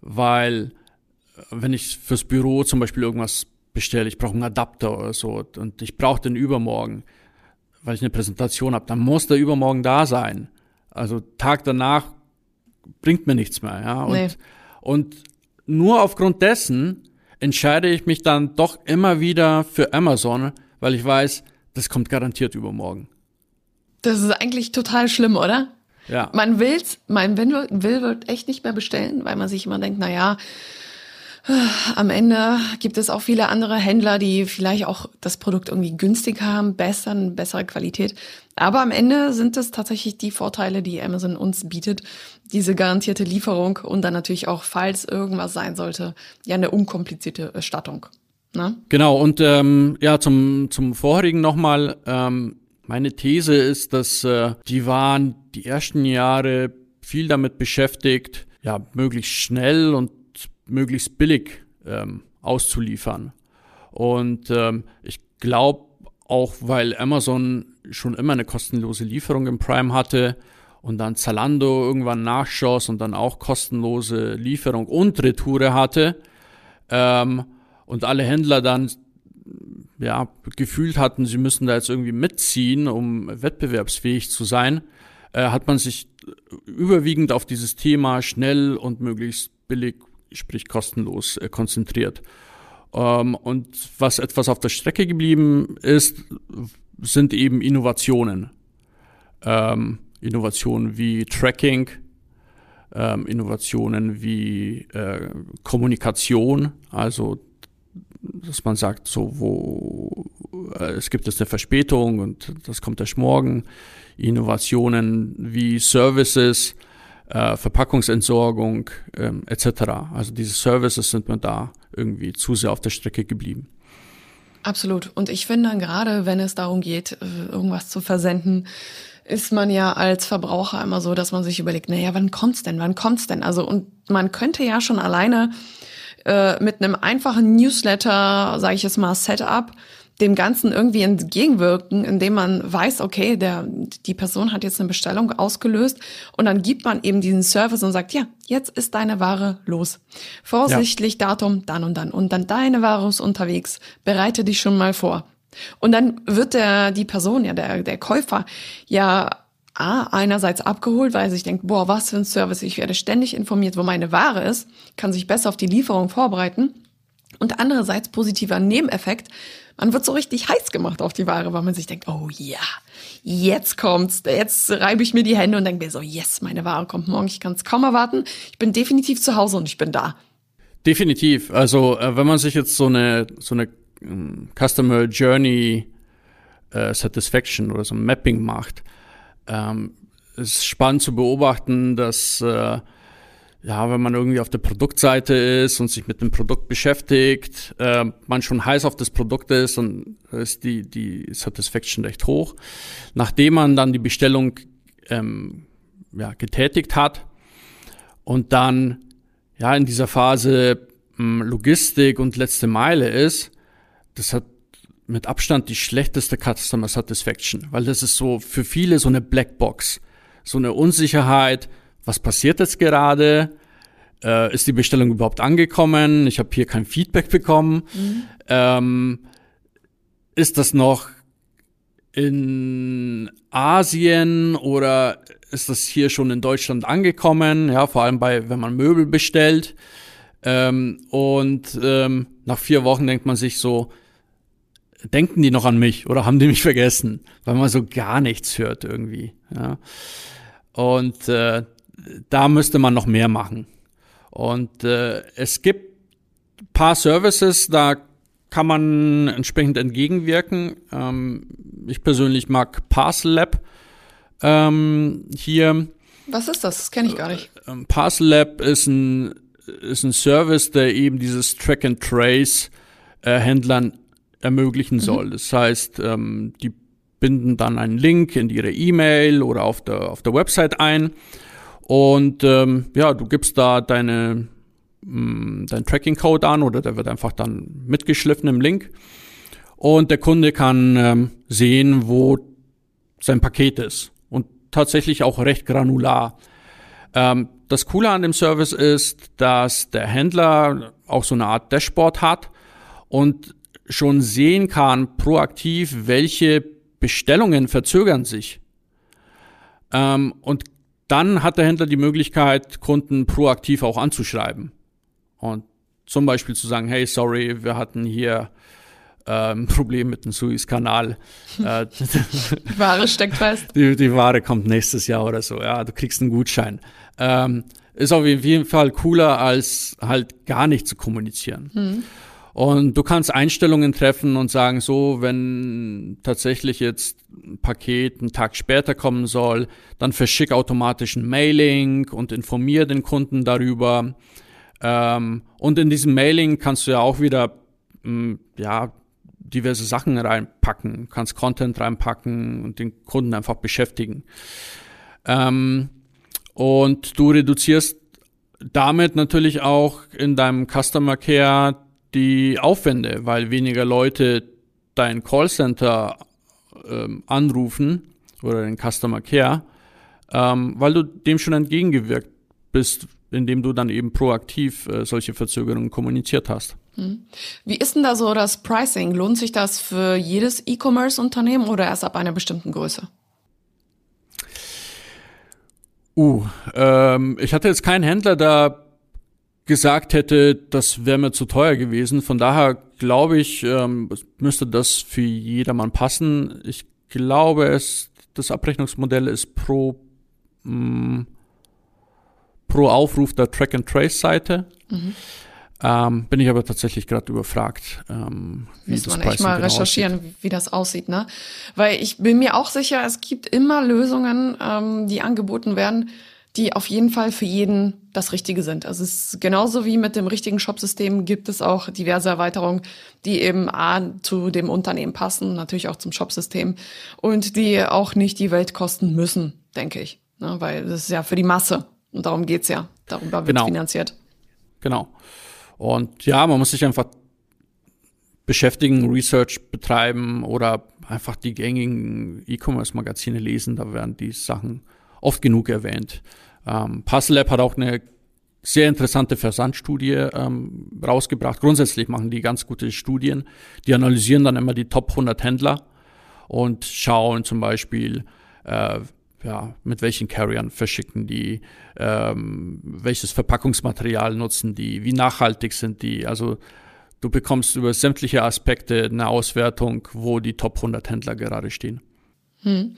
weil wenn ich fürs Büro zum Beispiel irgendwas bestelle, ich brauche einen Adapter oder so und ich brauche den übermorgen, weil ich eine Präsentation habe, dann muss der übermorgen da sein. Also Tag danach bringt mir nichts mehr. Ja? Und, nee. und nur aufgrund dessen entscheide ich mich dann doch immer wieder für Amazon, weil ich weiß, das kommt garantiert übermorgen. Das ist eigentlich total schlimm, oder? Ja. Man will's, man will, will wird echt nicht mehr bestellen, weil man sich immer denkt, na ja, am Ende gibt es auch viele andere Händler, die vielleicht auch das Produkt irgendwie günstig haben, besser, bessere Qualität. Aber am Ende sind es tatsächlich die Vorteile, die Amazon uns bietet. Diese garantierte Lieferung und dann natürlich auch, falls irgendwas sein sollte, ja eine unkomplizierte Erstattung. Ne? Genau, und ähm, ja, zum, zum vorherigen nochmal. Ähm, meine These ist, dass äh, die waren die ersten Jahre viel damit beschäftigt, ja, möglichst schnell und möglichst billig ähm, auszuliefern. Und ähm, ich glaube auch, weil Amazon schon immer eine kostenlose Lieferung im Prime hatte und dann Zalando irgendwann nachschoss und dann auch kostenlose Lieferung und Retoure hatte ähm, und alle Händler dann ja gefühlt hatten, sie müssen da jetzt irgendwie mitziehen, um wettbewerbsfähig zu sein, äh, hat man sich überwiegend auf dieses Thema schnell und möglichst billig sprich kostenlos, äh, konzentriert. Ähm, und was etwas auf der Strecke geblieben ist, sind eben Innovationen. Ähm, Innovationen wie Tracking, ähm, Innovationen wie äh, Kommunikation, also dass man sagt, so wo äh, es gibt jetzt eine Verspätung und das kommt erst morgen. Innovationen wie Services, äh, Verpackungsentsorgung ähm, etc. Also diese Services sind mir da irgendwie zu sehr auf der Strecke geblieben. Absolut. Und ich finde, gerade wenn es darum geht, äh, irgendwas zu versenden, ist man ja als Verbraucher immer so, dass man sich überlegt, naja, wann kommt's denn? Wann kommt's denn? Also, und man könnte ja schon alleine äh, mit einem einfachen Newsletter, sage ich jetzt mal, Setup, dem Ganzen irgendwie entgegenwirken, indem man weiß, okay, der, die Person hat jetzt eine Bestellung ausgelöst und dann gibt man eben diesen Service und sagt, ja, jetzt ist deine Ware los. Vorsichtlich ja. Datum, dann und dann. Und dann deine Ware ist unterwegs. Bereite dich schon mal vor. Und dann wird der, die Person, ja, der, der Käufer, ja, A, einerseits abgeholt, weil sich denkt, boah, was für ein Service, ich werde ständig informiert, wo meine Ware ist, kann sich besser auf die Lieferung vorbereiten. Und andererseits positiver Nebeneffekt, man wird so richtig heiß gemacht auf die Ware, weil man sich denkt, oh ja, jetzt kommt's, jetzt reibe ich mir die Hände und denke mir so, yes, meine Ware kommt morgen, ich kann es kaum erwarten. Ich bin definitiv zu Hause und ich bin da. Definitiv. Also äh, wenn man sich jetzt so eine so eine ähm, Customer Journey äh, Satisfaction oder so ein Mapping macht, ähm, ist spannend zu beobachten, dass äh, ja, wenn man irgendwie auf der Produktseite ist und sich mit dem Produkt beschäftigt, äh, man schon heiß auf das Produkt ist und ist die, die Satisfaction recht hoch. Nachdem man dann die Bestellung ähm, ja, getätigt hat und dann ja in dieser Phase ähm, Logistik und letzte Meile ist, das hat mit Abstand die schlechteste Customer Satisfaction, weil das ist so für viele so eine Blackbox, so eine Unsicherheit, was passiert jetzt gerade? Äh, ist die Bestellung überhaupt angekommen? Ich habe hier kein Feedback bekommen. Mhm. Ähm, ist das noch in Asien oder ist das hier schon in Deutschland angekommen? Ja, vor allem bei, wenn man Möbel bestellt. Ähm, und ähm, nach vier Wochen denkt man sich so, denken die noch an mich oder haben die mich vergessen? Weil man so gar nichts hört irgendwie. Ja. Und äh, da müsste man noch mehr machen. Und äh, es gibt paar Services, da kann man entsprechend entgegenwirken. Ähm, ich persönlich mag Parcel Lab ähm, hier. Was ist das? Das kenne ich gar nicht. Ähm, Parcel Lab ist ein ist ein Service, der eben dieses Track and Trace äh, Händlern ermöglichen mhm. soll. Das heißt, ähm, die binden dann einen Link in ihre E-Mail oder auf der, auf der Website ein. Und ähm, ja, du gibst da deine, mh, mm, dein Tracking-Code an oder der wird einfach dann mitgeschliffen im Link. Und der Kunde kann ähm, sehen, wo sein Paket ist. Und tatsächlich auch recht granular. Ähm, das Coole an dem Service ist, dass der Händler auch so eine Art Dashboard hat und schon sehen kann, proaktiv, welche Bestellungen verzögern sich. Ähm, und dann hat der Händler die Möglichkeit, Kunden proaktiv auch anzuschreiben. Und zum Beispiel zu sagen, hey, sorry, wir hatten hier ein Problem mit dem Suezkanal. Äh, die Ware steckt fest. Die, die, Ware kommt nächstes Jahr oder so. Ja, du kriegst einen Gutschein. Ähm, ist auf jeden Fall cooler, als halt gar nicht zu kommunizieren. Mhm. Und du kannst Einstellungen treffen und sagen, so, wenn tatsächlich jetzt ein Paket einen Tag später kommen soll, dann verschick automatisch ein Mailing und informier den Kunden darüber. Ähm, und in diesem Mailing kannst du ja auch wieder, mh, mm, ja, diverse Sachen reinpacken, kannst Content reinpacken und den Kunden einfach beschäftigen. Ähm, und du reduzierst damit natürlich auch in deinem Customer Care die Aufwände, weil weniger Leute dein Callcenter ähm, anrufen oder den Customer Care, ähm, weil du dem schon entgegengewirkt bist, indem du dann eben proaktiv äh, solche Verzögerungen kommuniziert hast. Hm. Wie ist denn da so das Pricing? Lohnt sich das für jedes E-Commerce-Unternehmen oder erst ab einer bestimmten Größe? Uh, ähm, ich hatte jetzt keinen Händler, der gesagt hätte, das wäre mir zu teuer gewesen. Von daher glaube ich, ähm, müsste das für jedermann passen. Ich glaube, es, das Abrechnungsmodell ist pro, mh, mm, pro Aufruf der Track-and-Trace-Seite. Mhm. Ähm, bin ich aber tatsächlich gerade überfragt, ähm, wie Muss das man echt mal genau recherchieren, aussieht. wie das aussieht, ne? Weil ich bin mir auch sicher, es gibt immer Lösungen, ähm, die angeboten werden, die auf jeden Fall für jeden das Richtige sind. Also es ist genauso wie mit dem richtigen Shopsystem gibt es auch diverse Erweiterungen, die eben A zu dem Unternehmen passen, natürlich auch zum Shopsystem und die auch nicht die Welt kosten müssen, denke ich. Ne? Weil das ist ja für die Masse und darum geht's ja. Darüber wird genau. finanziert. Genau. Und ja, man muss sich einfach beschäftigen, Research betreiben oder einfach die gängigen E-Commerce-Magazine lesen. Da werden die Sachen oft genug erwähnt. Ähm, Puzzle Lab hat auch eine sehr interessante Versandstudie ähm, rausgebracht. Grundsätzlich machen die ganz gute Studien. Die analysieren dann immer die Top 100 Händler und schauen zum Beispiel, äh, ja, mit welchen Carriern verschicken die, ähm, welches Verpackungsmaterial nutzen die, wie nachhaltig sind die. Also du bekommst über sämtliche Aspekte eine Auswertung, wo die Top 100 Händler gerade stehen. Hm.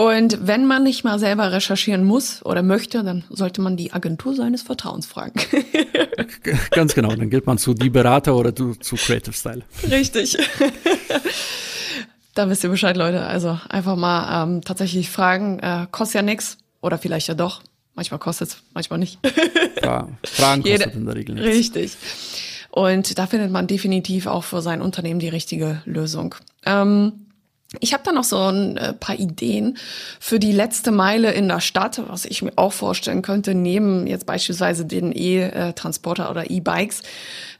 Und wenn man nicht mal selber recherchieren muss oder möchte, dann sollte man die Agentur seines Vertrauens fragen. Ganz genau, dann geht man zu die Berater oder zu, zu Creative Style. Richtig. da wisst ihr Bescheid, Leute. Also einfach mal ähm, tatsächlich fragen. Äh, kostet ja nichts oder vielleicht ja doch. Manchmal kostet es, manchmal nicht. Ja, Fragen kostet Jede, in der Regel nichts. Richtig. Und da findet man definitiv auch für sein Unternehmen die richtige Lösung. Ähm, ich habe da noch so ein äh, paar Ideen für die letzte Meile in der Stadt, was ich mir auch vorstellen könnte, neben jetzt beispielsweise den E-Transporter oder E-Bikes.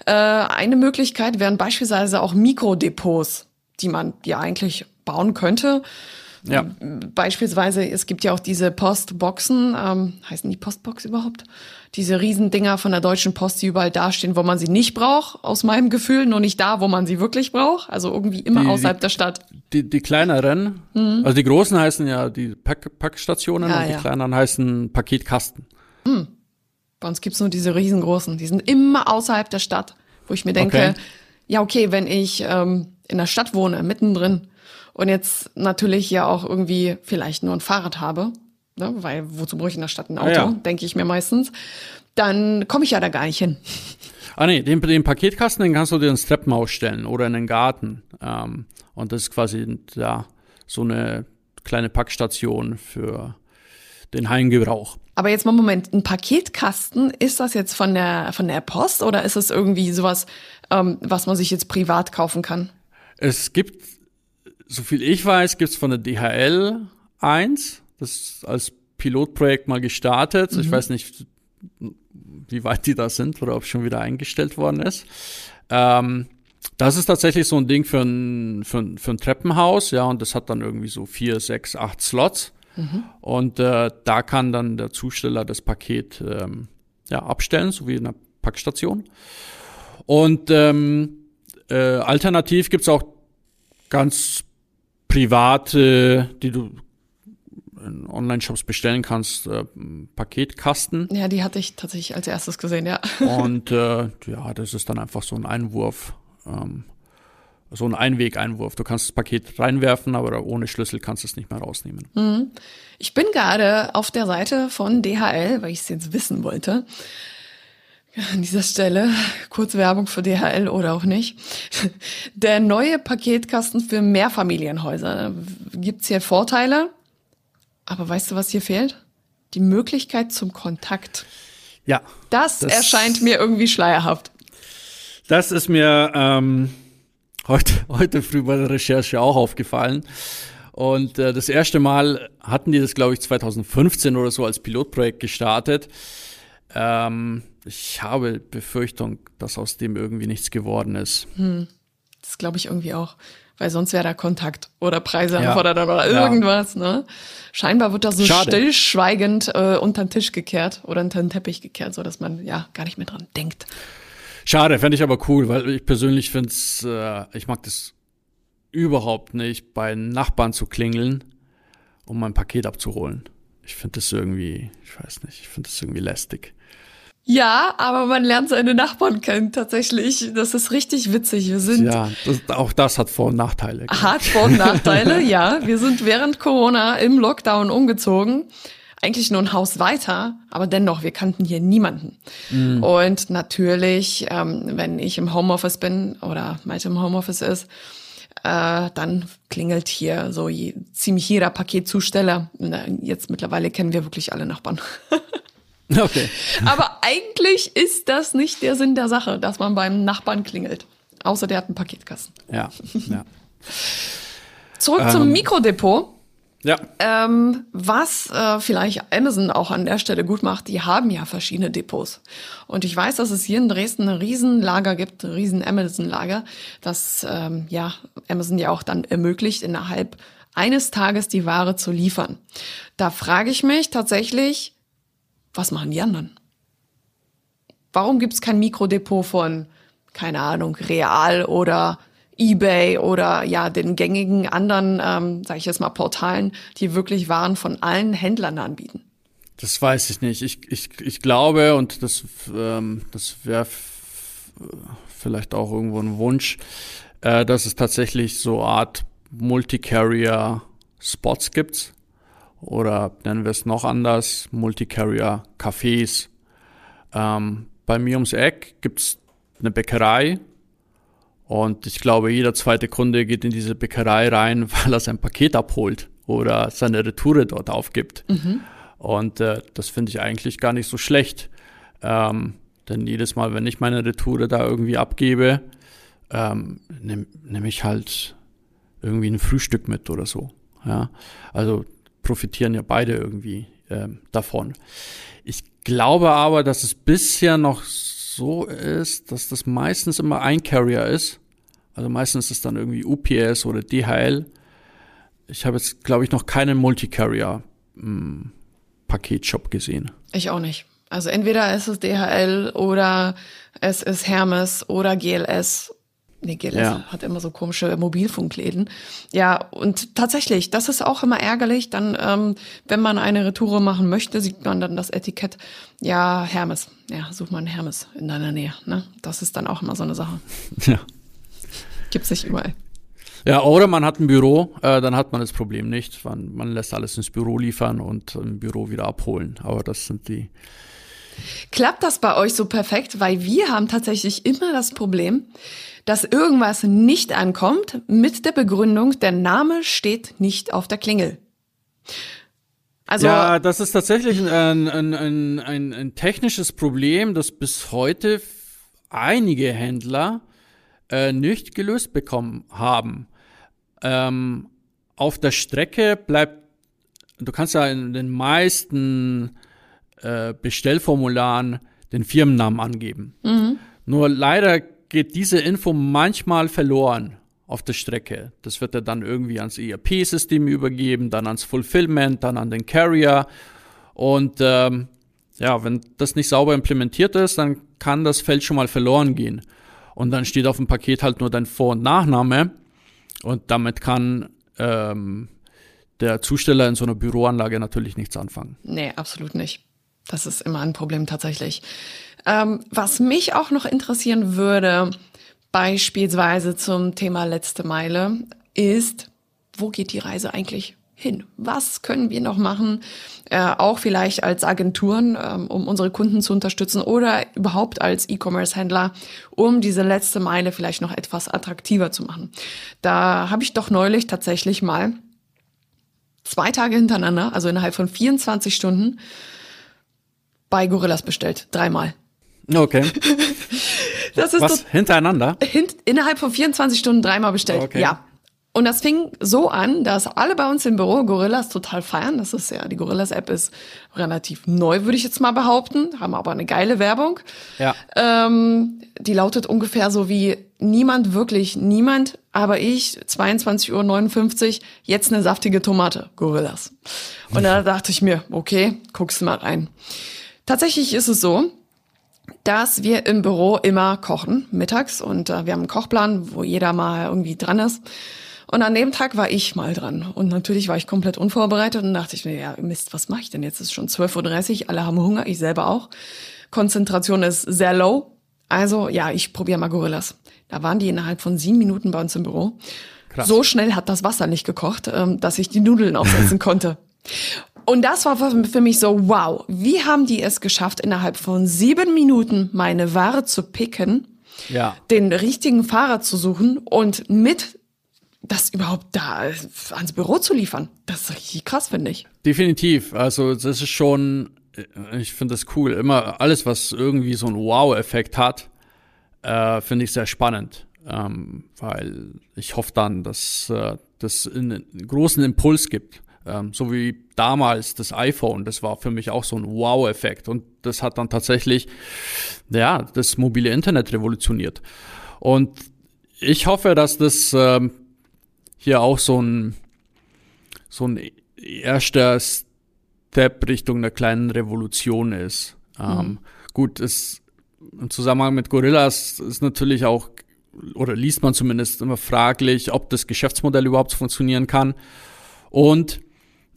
Äh, eine Möglichkeit wären beispielsweise auch Mikrodepots, die man ja eigentlich bauen könnte. Ja. Beispielsweise, es gibt ja auch diese Postboxen, ähm, heißen die Postbox überhaupt? Diese Riesendinger von der Deutschen Post, die überall dastehen, wo man sie nicht braucht, aus meinem Gefühl, nur nicht da, wo man sie wirklich braucht. Also irgendwie immer die, außerhalb die, der Stadt. Die, die kleineren, mhm. also die großen heißen ja die Pack Packstationen ja, und die ja. kleineren heißen Paketkasten. Mhm. Bei uns gibt's nur diese riesengroßen, die sind immer außerhalb der Stadt, wo ich mir denke, okay. ja okay, wenn ich ähm, in der Stadt wohne, mittendrin, und jetzt natürlich ja auch irgendwie vielleicht nur ein Fahrrad habe, ne, weil wozu brauche ich in der Stadt ein Auto, ja. denke ich mir meistens, dann komme ich ja da gar nicht hin. Ah nee, den, den Paketkasten, den kannst du dir ins Treppenhaus stellen oder in den Garten. Ähm, und das ist quasi ja, so eine kleine Packstation für den Heimgebrauch. Aber jetzt mal Moment, ein Paketkasten, ist das jetzt von der, von der Post oder ist es irgendwie sowas, ähm, was man sich jetzt privat kaufen kann? Es gibt, so viel ich weiß, gibt's von der DHL eins, das als Pilotprojekt mal gestartet. Mhm. Ich weiß nicht, wie weit die da sind oder ob es schon wieder eingestellt worden ist. Ähm, das ist tatsächlich so ein Ding für ein, für, ein, für ein Treppenhaus, ja, und das hat dann irgendwie so vier, sechs, acht Slots. Mhm. Und äh, da kann dann der Zusteller das Paket ähm, ja, abstellen, so wie in einer Packstation. Und ähm, äh, alternativ gibt's auch ganz private, die du in Online-Shops bestellen kannst, äh, Paketkasten. Ja, die hatte ich tatsächlich als erstes gesehen, ja. Und äh, ja, das ist dann einfach so ein Einwurf, ähm, so ein Einweg-Einwurf. Du kannst das Paket reinwerfen, aber ohne Schlüssel kannst du es nicht mehr rausnehmen. Mhm. Ich bin gerade auf der Seite von DHL, weil ich es jetzt wissen wollte. An dieser Stelle kurz Werbung für DHL oder auch nicht. Der neue Paketkasten für Mehrfamilienhäuser. Gibt's hier Vorteile? Aber weißt du, was hier fehlt? Die Möglichkeit zum Kontakt. Ja. Das, das erscheint mir irgendwie schleierhaft. Das ist mir ähm, heute, heute früh bei der Recherche auch aufgefallen. Und äh, das erste Mal hatten die das, glaube ich, 2015 oder so als Pilotprojekt gestartet. Ähm, ich habe Befürchtung, dass aus dem irgendwie nichts geworden ist. Hm. Das glaube ich irgendwie auch weil sonst wäre da Kontakt oder Preise ja. oder irgendwas. Ja. Ne? Scheinbar wird da so Schade. stillschweigend äh, unter den Tisch gekehrt oder unter den Teppich gekehrt, so dass man ja gar nicht mehr dran denkt. Schade, fände ich aber cool, weil ich persönlich finde es, äh, ich mag das überhaupt nicht, bei Nachbarn zu klingeln, um mein Paket abzuholen. Ich finde das irgendwie, ich weiß nicht, ich finde das irgendwie lästig. Ja, aber man lernt seine Nachbarn kennen tatsächlich. Das ist richtig witzig. Wir sind ja, das, auch das hat Vor- und Nachteile. Hat Vor- und Nachteile, ja. Wir sind während Corona im Lockdown umgezogen. Eigentlich nur ein Haus weiter, aber dennoch, wir kannten hier niemanden. Mhm. Und natürlich, ähm, wenn ich im Homeoffice bin oder Malte im Homeoffice ist, äh, dann klingelt hier so je, ziemlich jeder Paketzusteller. Jetzt mittlerweile kennen wir wirklich alle Nachbarn. Okay. Aber eigentlich ist das nicht der Sinn der Sache, dass man beim Nachbarn klingelt. Außer der hat einen Paketkasten. Ja, ja. Zurück ähm, zum Mikrodepot. Ja. Ähm, was äh, vielleicht Amazon auch an der Stelle gut macht, die haben ja verschiedene Depots. Und ich weiß, dass es hier in Dresden ein Riesenlager gibt, ein riesen Amazon-Lager, das ähm, ja Amazon ja auch dann ermöglicht, innerhalb eines Tages die Ware zu liefern. Da frage ich mich tatsächlich, was machen die anderen? Warum gibt es kein Mikrodepot von, keine Ahnung, Real oder eBay oder ja den gängigen anderen, ähm, sage ich jetzt mal, Portalen, die wirklich Waren von allen Händlern anbieten? Das weiß ich nicht. Ich, ich, ich glaube, und das, ähm, das wäre vielleicht auch irgendwo ein Wunsch, äh, dass es tatsächlich so Art Multicarrier-Spots gibt, oder nennen wir es noch anders, Multicarrier Cafés. Ähm, bei mir ums Eck gibt's eine Bäckerei und ich glaube, jeder zweite Kunde geht in diese Bäckerei rein, weil er sein Paket abholt oder seine Retoure dort aufgibt. Mhm. Und äh, das finde ich eigentlich gar nicht so schlecht. Ähm, denn jedes Mal, wenn ich meine Retoure da irgendwie abgebe, ähm, nehme nehm ich halt irgendwie ein Frühstück mit oder so. Ja, also profitieren ja beide irgendwie ähm, davon. Ich glaube aber, dass es bisher noch so ist, dass das meistens immer ein Carrier ist. Also meistens ist es dann irgendwie UPS oder DHL. Ich habe jetzt, glaube ich, noch keinen Multicarrier-Paketshop hm, gesehen. Ich auch nicht. Also entweder ist es DHL oder es ist Hermes oder GLS Nee, GLS ja. hat immer so komische Mobilfunkläden. Ja, und tatsächlich, das ist auch immer ärgerlich. Dann, ähm, wenn man eine Retour machen möchte, sieht man dann das Etikett. Ja, Hermes. Ja, such mal einen Hermes in deiner Nähe. Ne? Das ist dann auch immer so eine Sache. Ja. Gibt's nicht überall. Ja, oder man hat ein Büro, äh, dann hat man das Problem nicht. Man, man lässt alles ins Büro liefern und im Büro wieder abholen. Aber das sind die. Klappt das bei euch so perfekt? Weil wir haben tatsächlich immer das Problem, dass irgendwas nicht ankommt mit der Begründung, der Name steht nicht auf der Klingel. Also ja, das ist tatsächlich ein, ein, ein, ein, ein technisches Problem, das bis heute einige Händler äh, nicht gelöst bekommen haben. Ähm, auf der Strecke bleibt, du kannst ja in den meisten äh, Bestellformularen den Firmennamen angeben. Mhm. Nur leider geht diese Info manchmal verloren auf der Strecke. Das wird ja dann irgendwie ans ERP-System übergeben, dann ans Fulfillment, dann an den Carrier. Und ähm, ja, wenn das nicht sauber implementiert ist, dann kann das Feld schon mal verloren gehen. Und dann steht auf dem Paket halt nur dein Vor- und Nachname. Und damit kann ähm, der Zusteller in so einer Büroanlage natürlich nichts anfangen. Nee, absolut nicht. Das ist immer ein Problem tatsächlich. Ähm, was mich auch noch interessieren würde, beispielsweise zum Thema letzte Meile, ist, wo geht die Reise eigentlich hin? Was können wir noch machen, äh, auch vielleicht als Agenturen, ähm, um unsere Kunden zu unterstützen oder überhaupt als E-Commerce-Händler, um diese letzte Meile vielleicht noch etwas attraktiver zu machen? Da habe ich doch neulich tatsächlich mal zwei Tage hintereinander, also innerhalb von 24 Stunden, bei Gorillas bestellt. Dreimal. Okay. Das ist Was? Hintereinander? Hint, innerhalb von 24 Stunden dreimal bestellt. Okay. Ja. Und das fing so an, dass alle bei uns im Büro Gorillas total feiern. Das ist ja, die Gorillas-App ist relativ neu, würde ich jetzt mal behaupten, haben aber eine geile Werbung. Ja. Ähm, die lautet ungefähr so wie niemand, wirklich niemand, aber ich, 22.59 Uhr, jetzt eine saftige Tomate, Gorillas. Und da dachte ich mir, okay, guckst du mal rein. Tatsächlich ist es so, dass wir im Büro immer kochen, mittags. Und äh, wir haben einen Kochplan, wo jeder mal irgendwie dran ist. Und an dem Tag war ich mal dran. Und natürlich war ich komplett unvorbereitet und dachte ich mir, ja, Mist, was mache ich denn jetzt? Es ist schon 12.30 Uhr, alle haben Hunger, ich selber auch. Konzentration ist sehr low. Also ja, ich probiere mal Gorillas. Da waren die innerhalb von sieben Minuten bei uns im Büro. Krass. So schnell hat das Wasser nicht gekocht, ähm, dass ich die Nudeln aufsetzen konnte. Und das war für mich so, wow, wie haben die es geschafft, innerhalb von sieben Minuten meine Ware zu picken, ja. den richtigen Fahrer zu suchen und mit das überhaupt da ans Büro zu liefern. Das ist richtig krass, finde ich. Definitiv. Also das ist schon, ich finde das cool. Immer alles, was irgendwie so einen Wow-Effekt hat, äh, finde ich sehr spannend. Ähm, weil ich hoffe dann, dass äh, das einen großen Impuls gibt. Ähm, so wie damals das iPhone, das war für mich auch so ein Wow-Effekt. Und das hat dann tatsächlich, ja, das mobile Internet revolutioniert. Und ich hoffe, dass das ähm, hier auch so ein, so ein erster Step Richtung einer kleinen Revolution ist. Ähm, mhm. Ähm, gut, es, im Zusammenhang mit Gorillas ist natürlich auch, oder liest man zumindest immer fraglich, ob das Geschäftsmodell überhaupt funktionieren kann. Und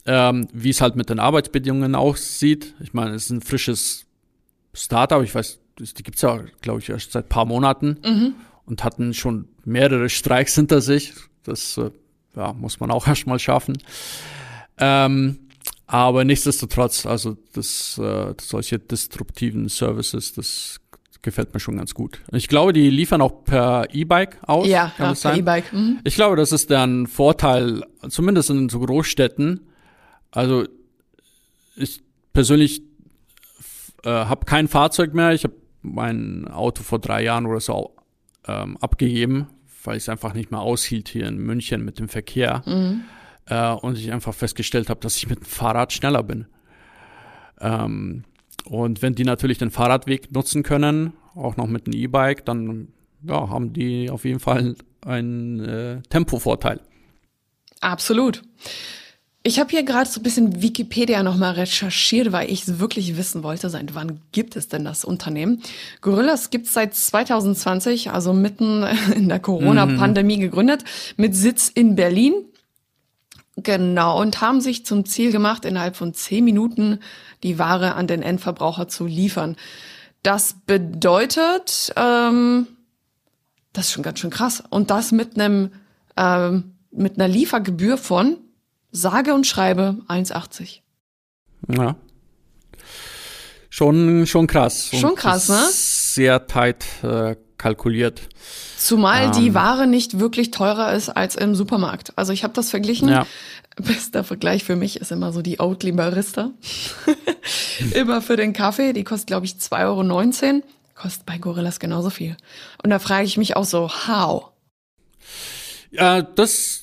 ähm, wie es halt mit den Arbeitsbedingungen aussieht. Ich meine, es ist ein frisches Startup, ich weiß, die gibt's ja, glaube ich, erst seit paar Monaten mhm. und hatten schon mehrere Streiks hinter sich. Das äh, ja, muss man auch erst mal schaffen. Ähm, aber nichtsdestotrotz, also das, äh, solche disruptiven Services, das gefällt mir schon ganz gut. Ich glaube, die liefern auch per E-Bike aus. Ja, ja per E-Bike. Mhm. Ich glaube, das ist deren Vorteil, zumindest in so Großstädten, also ich persönlich äh, habe kein Fahrzeug mehr. Ich habe mein Auto vor drei Jahren oder so ähm, abgegeben, weil ich es einfach nicht mehr aushielt hier in München mit dem Verkehr. Mhm. Äh, und ich einfach festgestellt habe, dass ich mit dem Fahrrad schneller bin. Ähm, und wenn die natürlich den Fahrradweg nutzen können, auch noch mit einem E-Bike, dann ja, haben die auf jeden Fall einen äh, Tempovorteil. Absolut. Ich habe hier gerade so ein bisschen Wikipedia nochmal recherchiert, weil ich wirklich wissen wollte, seit wann gibt es denn das Unternehmen? Gorillas gibt es seit 2020, also mitten in der Corona-Pandemie mhm. gegründet, mit Sitz in Berlin. Genau, und haben sich zum Ziel gemacht, innerhalb von zehn Minuten die Ware an den Endverbraucher zu liefern. Das bedeutet, ähm, das ist schon ganz schön krass. Und das mit einem ähm, mit einer Liefergebühr von sage und schreibe 1,80. Ja. Schon, schon krass. Schon krass, ne? Sehr tight äh, kalkuliert. Zumal ähm. die Ware nicht wirklich teurer ist als im Supermarkt. Also ich habe das verglichen. Ja. Bester Vergleich für mich ist immer so die Oatly Barista. immer für den Kaffee. Die kostet, glaube ich, 2,19 Euro. Kostet bei Gorillas genauso viel. Und da frage ich mich auch so, how? Ja, das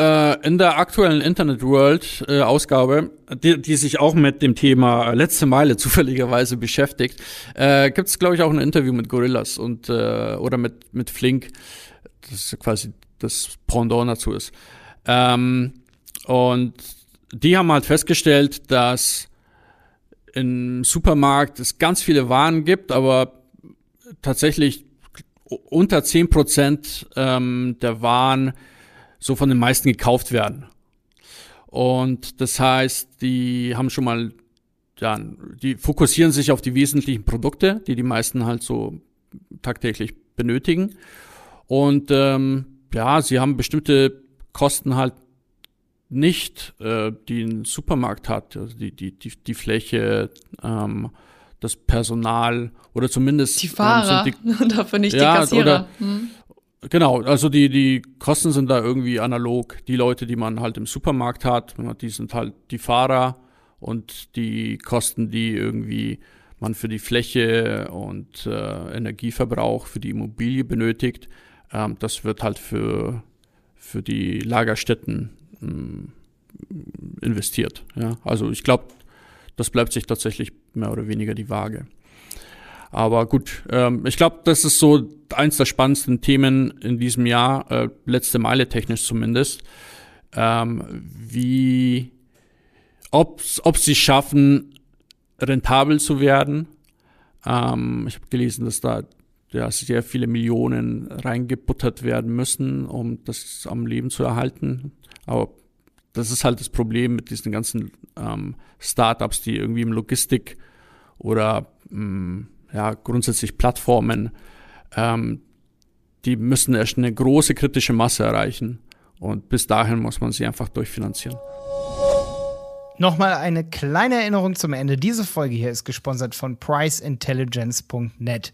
äh, in der aktuellen Internet World äh, Ausgabe, die, die sich auch mit dem Thema letzte Meile zufälligerweise beschäftigt, äh, gibt es glaube ich auch ein Interview mit Gorillas und äh, oder mit mit Flink, das quasi das Pendant dazu ist. Ähm, und die haben halt festgestellt, dass im Supermarkt es ganz viele Waren gibt, aber tatsächlich unter zehn Prozent ähm, der Waren so von den meisten gekauft werden. Und das heißt, die haben schon mal, ja, die fokussieren sich auf die wesentlichen Produkte, die die meisten halt so tagtäglich benötigen. Und ähm, ja, sie haben bestimmte Kosten halt nicht, äh, die ein Supermarkt hat, also die, die, die, die Fläche, ähm, das Personal oder zumindest die Fahrer, ähm, die, dafür nicht ja, die Kassierer. Oder, hm. Genau, also die, die Kosten sind da irgendwie analog. Die Leute, die man halt im Supermarkt hat, die sind halt die Fahrer und die Kosten, die irgendwie man für die Fläche und äh, Energieverbrauch für die Immobilie benötigt, ähm, das wird halt für, für die Lagerstätten ähm, investiert. Ja? Also ich glaube, das bleibt sich tatsächlich mehr oder weniger die Waage. Aber gut, ähm, ich glaube, das ist so eins der spannendsten Themen in diesem Jahr, äh, letzte Meile technisch zumindest. Ähm, wie, ob, ob sie schaffen, rentabel zu werden. Ähm, ich habe gelesen, dass da ja, sehr viele Millionen reingebuttert werden müssen, um das am Leben zu erhalten. Aber das ist halt das Problem mit diesen ganzen ähm, Startups, die irgendwie im Logistik oder mh, mm, ja, grundsätzlich Plattformen, ähm, die müssen erst eine große kritische Masse erreichen. Und bis dahin muss man sie einfach durchfinanzieren. Nochmal eine kleine Erinnerung zum Ende. Diese Folge hier ist gesponsert von priceintelligence.net.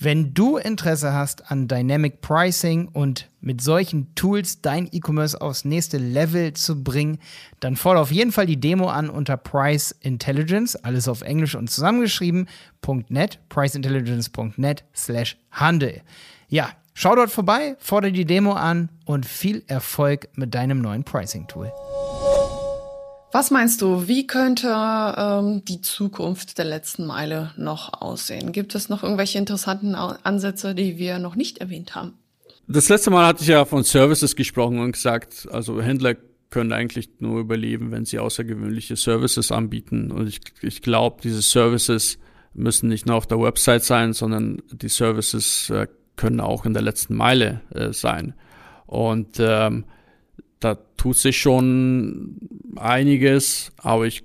Wenn du Interesse hast an Dynamic Pricing und mit solchen Tools dein E-Commerce aufs nächste Level zu bringen, dann fordere auf jeden Fall die Demo an unter Price Intelligence, alles auf Englisch und zusammengeschrieben, .net, priceintelligence.net slash Handel. Ja, schau dort vorbei, fordere die Demo an und viel Erfolg mit deinem neuen Pricing-Tool. Was meinst du, wie könnte ähm, die Zukunft der letzten Meile noch aussehen? Gibt es noch irgendwelche interessanten Ansätze, die wir noch nicht erwähnt haben? Das letzte Mal hatte ich ja von Services gesprochen und gesagt, also Händler können eigentlich nur überleben, wenn sie außergewöhnliche Services anbieten. Und ich, ich glaube, diese Services müssen nicht nur auf der Website sein, sondern die Services äh, können auch in der letzten Meile äh, sein. Und ähm, da tut sich schon einiges, aber ich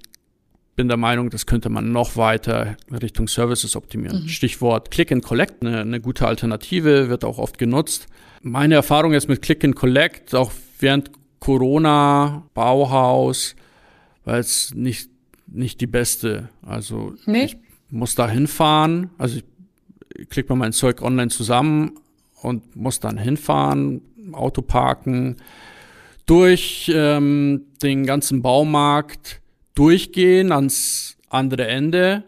bin der Meinung, das könnte man noch weiter Richtung Services optimieren. Mhm. Stichwort Click and Collect, eine, eine, gute Alternative, wird auch oft genutzt. Meine Erfahrung jetzt mit Click and Collect, auch während Corona, Bauhaus, war jetzt nicht, nicht die beste. Also nee. ich muss da hinfahren, also ich klicke mir mein Zeug online zusammen und muss dann hinfahren, Auto parken, durch ähm, den ganzen Baumarkt durchgehen ans andere Ende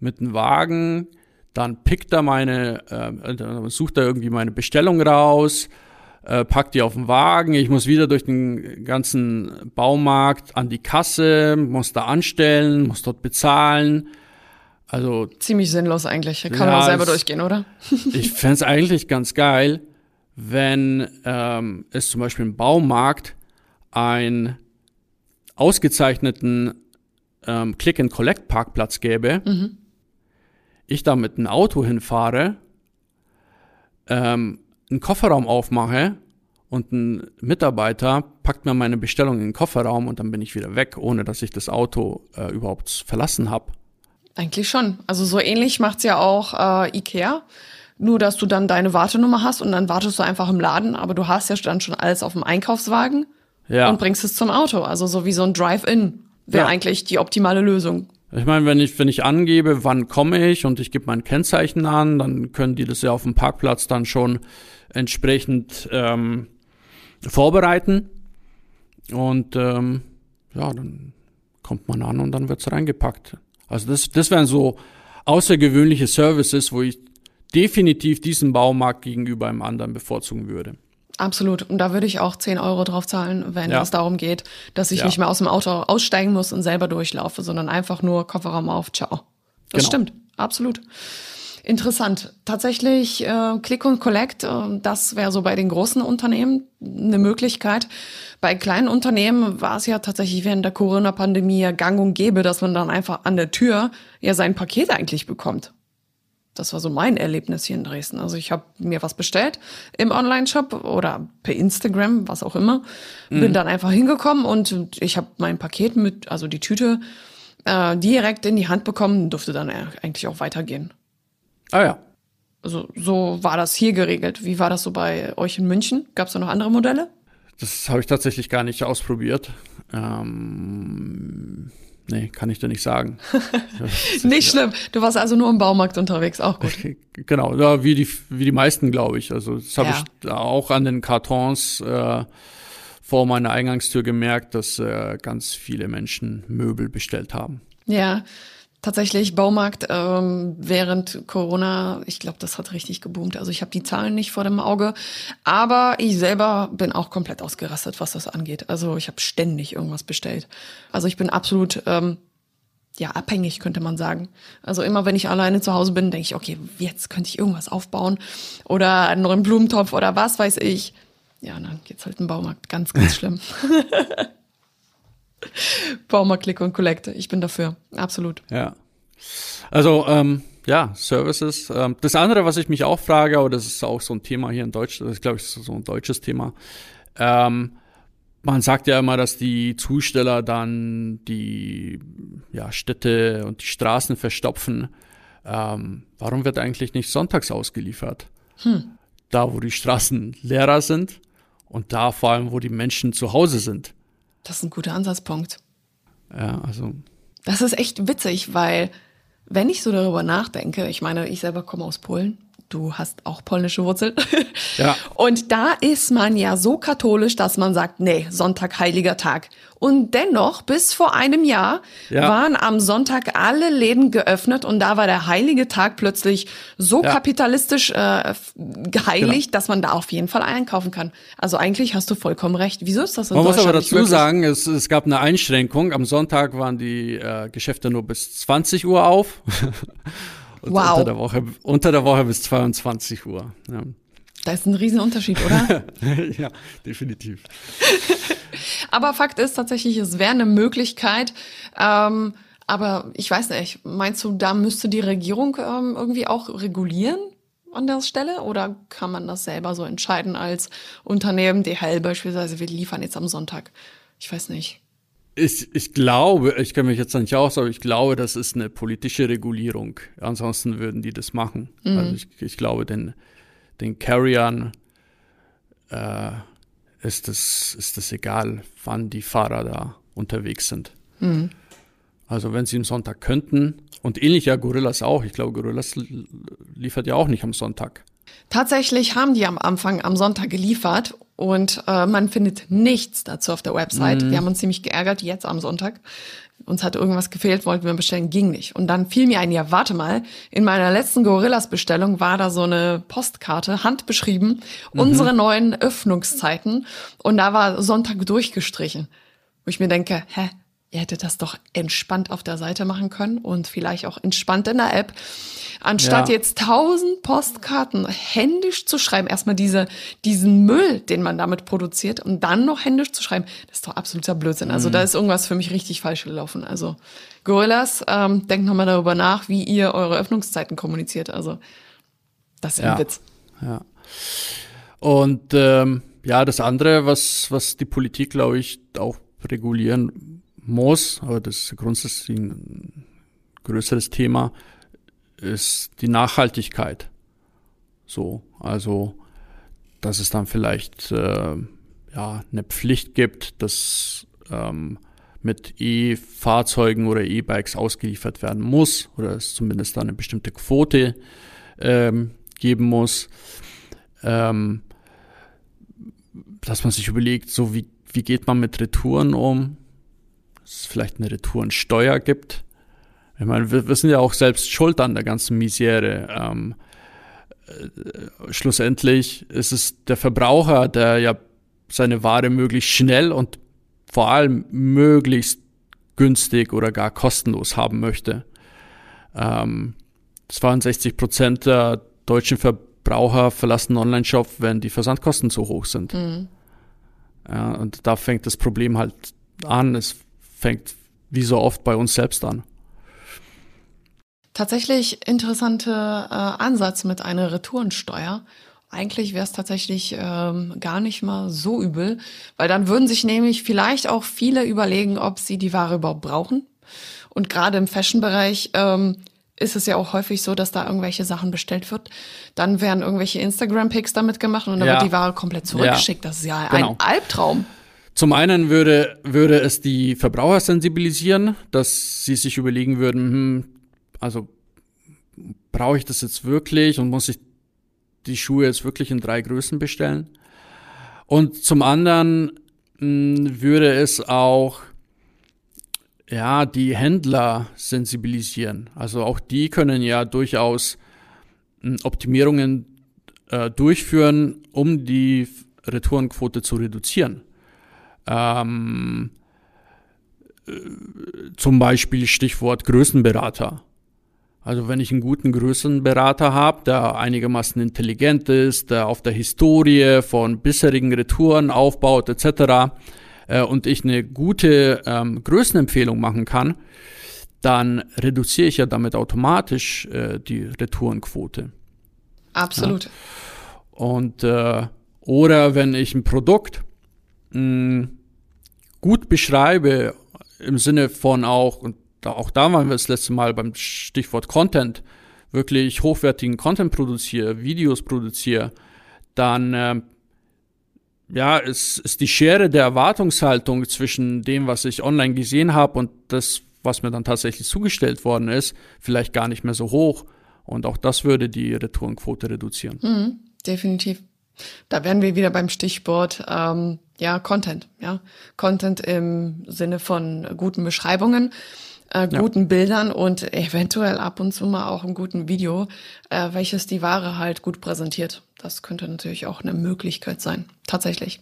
mit einem Wagen, dann pickt er meine, äh, sucht er irgendwie meine Bestellung raus, äh, packt die auf den Wagen, ich muss wieder durch den ganzen Baumarkt an die Kasse, muss da anstellen, muss dort bezahlen. Also ziemlich sinnlos eigentlich. Kann ja, man selber durchgehen, oder? ich fände eigentlich ganz geil, wenn ähm, es zum Beispiel im Baumarkt einen ausgezeichneten ähm, Click-and-Collect-Parkplatz gäbe, mhm. ich da mit einem Auto hinfahre, ähm, einen Kofferraum aufmache und ein Mitarbeiter packt mir meine Bestellung in den Kofferraum und dann bin ich wieder weg, ohne dass ich das Auto äh, überhaupt verlassen habe. Eigentlich schon. Also so ähnlich macht's ja auch äh, Ikea. Nur, dass du dann deine Wartenummer hast und dann wartest du einfach im Laden, aber du hast ja dann schon alles auf dem Einkaufswagen ja. und bringst es zum Auto. Also so wie so ein Drive-In wäre ja. eigentlich die optimale Lösung. Ich meine, wenn ich, wenn ich angebe, wann komme ich und ich gebe mein Kennzeichen an, dann können die das ja auf dem Parkplatz dann schon entsprechend ähm, vorbereiten. und ähm, ja, dann kommt man an und dann wird's reingepackt. Also das, das wären so außergewöhnliche Services, wo ich definitiv diesen Baumarkt gegenüber einem anderen bevorzugen würde. Absolut. Und da würde ich auch 10 Euro drauf zahlen, wenn Ja. es darum geht, dass ich Ja. nicht mehr aus dem Auto aussteigen muss und selber durchlaufe, sondern einfach nur Kofferraum auf, ciao. Das Genau. stimmt. Absolut. Interessant. Tatsächlich äh, Click und Collect, äh, das wäre so bei den großen Unternehmen eine Möglichkeit. Bei kleinen Unternehmen war es ja tatsächlich während der Corona-Pandemie ja gang und gäbe, dass man dann einfach an der Tür ja sein Paket eigentlich bekommt. Das war so mein Erlebnis hier in Dresden. Also ich habe mir was bestellt im Online-Shop oder per Instagram, was auch immer. Bin dann einfach hingekommen und ich habe mein Paket mit, also die Tüte, äh, direkt in die Hand bekommen und durfte dann eigentlich auch weitergehen. Ah ja. Also so war das hier geregelt. Wie war das so bei euch in München? Gab es da noch andere Modelle? Das habe ich tatsächlich gar nicht ausprobiert. Ähm, nee, kann ich dir nicht sagen. Nicht schlimm. Du warst also nur im Baumarkt unterwegs, auch gut. Genau, ja, wie die wie die meisten, glaube ich. Also das habe Ja. ich auch an den Kartons äh, vor meiner Eingangstür gemerkt, dass äh, ganz viele Menschen Möbel bestellt haben. Ja, tatsächlich Baumarkt ähm, während Corona, ich glaube, das hat richtig geboomt. Also ich habe die Zahlen nicht vor dem Auge, aber ich selber bin auch komplett ausgerastet, was das angeht. Also ich habe ständig irgendwas bestellt. Also ich bin absolut ähm, ja abhängig, könnte man sagen. Also immer wenn ich alleine zu Hause bin, denke ich, okay, jetzt könnte ich irgendwas aufbauen oder einen neuen Blumentopf oder was weiß ich. Ja, dann geht's halt im Baumarkt. Ganz, ganz schlimm. Baumarkt Click und Collect. Ich bin dafür. Absolut. Ja. Also, ähm, ja, Services. Ähm, das andere, was ich mich auch frage, aber das ist auch so ein Thema hier in Deutschland, das ist, glaube ich, so ein deutsches Thema. Ähm, man sagt ja immer, dass die Zusteller dann die ja, Städte und die Straßen verstopfen. Ähm, warum wird eigentlich nicht sonntags ausgeliefert? Da, wo die Straßen leerer sind und da vor allem, wo die Menschen zu Hause sind. Das ist ein guter Ansatzpunkt. Ja, also Das ist echt witzig, weil wenn ich so darüber nachdenke, ich meine, ich selber komme aus Polen, du hast auch polnische Wurzeln. Ja. Und da ist man ja so katholisch, dass man sagt, nee, Sonntag heiliger Tag. Und dennoch, bis vor einem Jahr Ja. waren am Sonntag alle Läden geöffnet und da war der heilige Tag plötzlich so Ja. kapitalistisch äh, geheiligt, dass man da auf jeden Fall einkaufen kann. Also eigentlich hast du vollkommen recht. Wieso ist das in Man muss aber dazu sagen, es, es gab eine Einschränkung. Am Sonntag waren die äh, Geschäfte nur bis 20 Uhr auf. Und Wow. Unter der, Woche, unter der Woche bis 22 Uhr. Ja, Da ist ein Riesenunterschied, oder? ja definitiv. Aber Fakt ist tatsächlich, es wäre eine Möglichkeit. Ähm, aber ich weiß nicht, meinst du, da müsste die Regierung ähm, irgendwie auch regulieren an der Stelle? Oder kann man das selber so entscheiden als Unternehmen, DHL beispielsweise, wir liefern jetzt am Sonntag? Ich weiß nicht. Ich, ich glaube, ich kenne mich jetzt nicht aus, aber ich glaube, das ist eine politische Regulierung. Ansonsten würden die das machen. Also ich, ich glaube, den, den Carriern äh, ist es ist egal, wann die Fahrer da unterwegs sind. Also wenn sie am Sonntag könnten, und ähnlich ja Gorillas auch, ich glaube, Gorillas liefert ja auch nicht am Sonntag. Tatsächlich haben die am Anfang am Sonntag geliefert und äh, man findet nichts dazu auf der Website. Wir haben uns ziemlich geärgert jetzt am Sonntag. Uns hat irgendwas gefehlt, wollten wir bestellen, ging nicht. Und dann fiel mir ein, ja, warte mal, in meiner letzten Gorillas-Bestellung war da so eine Postkarte, handbeschrieben, unsere neuen Öffnungszeiten. Und da war Sonntag durchgestrichen. Wo ich mir denke, hä, ihr hättet das doch entspannt auf der Seite machen können und vielleicht auch entspannt in der App. Anstatt Ja. jetzt tausend Postkarten händisch zu schreiben, erstmal diese, diesen Müll, den man damit produziert, und dann noch händisch zu schreiben, das ist doch absoluter Blödsinn. Also Mhm. da ist irgendwas für mich richtig falsch gelaufen. Also Gorillas, ähm, denkt nochmal darüber nach, wie ihr eure Öffnungszeiten kommuniziert. Also das ist Ja. ein Witz. Ja. Und ähm, ja, das andere, was, was die Politik, glaube ich, auch regulieren muss, aber das ist grundsätzlich ein größeres Thema, ist die Nachhaltigkeit. So, also, dass es dann vielleicht äh, ja, eine Pflicht gibt, dass ähm, mit E-Fahrzeugen oder E-Bikes ausgeliefert werden muss oder es zumindest eine bestimmte Quote ähm, geben muss, ähm, dass man sich überlegt, so wie, wie geht man mit Retouren um? Es vielleicht eine Retourensteuer gibt. Ich meine, wir, wir sind ja auch selbst schuld an der ganzen Misere. Ähm, äh, schlussendlich ist es der Verbraucher, der ja seine Ware möglichst schnell und vor allem möglichst günstig oder gar kostenlos haben möchte. Ähm, 62 Prozent der deutschen Verbraucher verlassen Online-Shop, wenn die Versandkosten zu hoch sind. Mhm. Ja, und da fängt das Problem halt an. Es fängt wie so oft bei uns selbst an. Tatsächlich interessanter äh, Ansatz mit einer Retourensteuer. Eigentlich wäre es tatsächlich ähm, gar nicht mal so übel, weil dann würden sich nämlich vielleicht auch viele überlegen, ob sie die Ware überhaupt brauchen. Und gerade im Fashion-Bereich ähm, ist es ja auch häufig so, dass da irgendwelche Sachen bestellt wird. Dann werden irgendwelche Instagram-Pics damit gemacht und dann ja. wird die Ware komplett zurückgeschickt. Ja. Das ist ja genau. ein Albtraum. Zum einen würde, würde es die Verbraucher sensibilisieren, dass sie sich überlegen würden, hm, also brauche ich das jetzt wirklich und muss ich die Schuhe jetzt wirklich in drei Größen bestellen? Und zum anderen mh, hm, würde es auch ja, die Händler sensibilisieren. Also auch die können ja durchaus hm, Optimierungen äh, durchführen, um die Retourenquote zu reduzieren. Ähm, äh, zum Beispiel Stichwort Größenberater. Also wenn ich einen guten Größenberater habe, der einigermaßen intelligent ist, der auf der Historie von bisherigen Retouren aufbaut etc. Äh, und ich eine gute ähm, Größenempfehlung machen kann, dann reduziere ich ja damit automatisch äh, die Retourenquote. Absolut. Ja. Und äh, oder wenn ich ein Produkt mh, gut beschreibe im Sinne von auch und auch da waren wir das letzte Mal beim Stichwort Content, wirklich hochwertigen Content produziere, Videos produziere, dann äh, ja, ist, ist die Schere der Erwartungshaltung zwischen dem, was ich online gesehen habe und das, was mir dann tatsächlich zugestellt worden ist, vielleicht gar nicht mehr so hoch. Und auch das würde die Retourenquote reduzieren. Mhm, definitiv. Da wären wir wieder beim Stichwort ähm, ja Content, ja Content im Sinne von guten Beschreibungen äh, guten ja. Bildern und eventuell ab und zu mal auch einem guten Video, äh, welches die Ware halt gut präsentiert. Das könnte natürlich auch eine Möglichkeit sein, tatsächlich.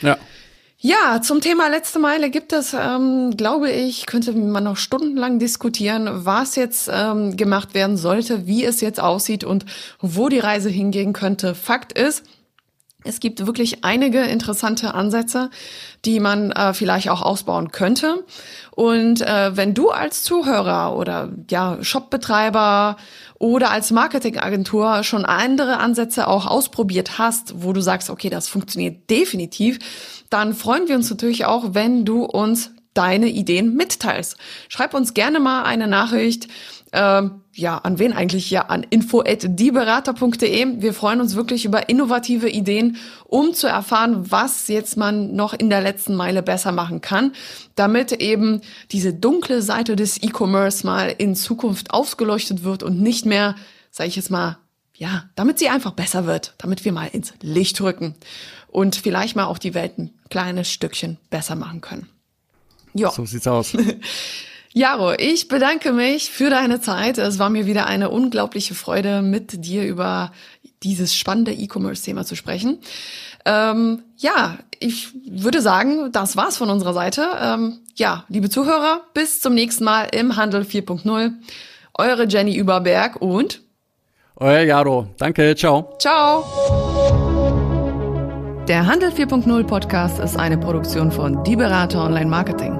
Ja. Ja, zum Thema letzte Meile gibt es, ähm, glaube ich, könnte man noch stundenlang diskutieren, was jetzt ähm, gemacht werden sollte, wie es jetzt aussieht und wo die Reise hingehen könnte. Fakt ist, es gibt wirklich einige interessante Ansätze, die man äh, vielleicht auch ausbauen könnte. Und äh, wenn du als Zuhörer oder ja Shopbetreiber oder als Marketingagentur schon andere Ansätze auch ausprobiert hast, wo du sagst, okay, das funktioniert definitiv, dann freuen wir uns natürlich auch, wenn du uns deine Ideen mitteilst. Schreib uns gerne mal eine Nachricht ähm, ja, an wen eigentlich? Ja, an info.dieberater.de. Wir freuen uns wirklich über innovative Ideen, um zu erfahren, was jetzt man noch in der letzten Meile besser machen kann, damit eben diese dunkle Seite des E-Commerce mal in Zukunft ausgeleuchtet wird und nicht mehr, sage ich jetzt mal, ja, damit sie einfach besser wird, damit wir mal ins Licht rücken und vielleicht mal auch die Welt ein kleines Stückchen besser machen können. Ja. So sieht's aus. Jaro, ich bedanke mich für deine Zeit. Es war mir wieder eine unglaubliche Freude, mit dir über dieses spannende E-Commerce-Thema zu sprechen. Ähm, ja, ich würde sagen, das war's von unserer Seite. Ähm, ja, liebe Zuhörer, bis zum nächsten Mal im Handel 4.0. Eure Jenny Überberg und euer Jaro. Danke, ciao. Ciao. Der Handel 4.0 Podcast ist eine Produktion von Die Berater Online Marketing.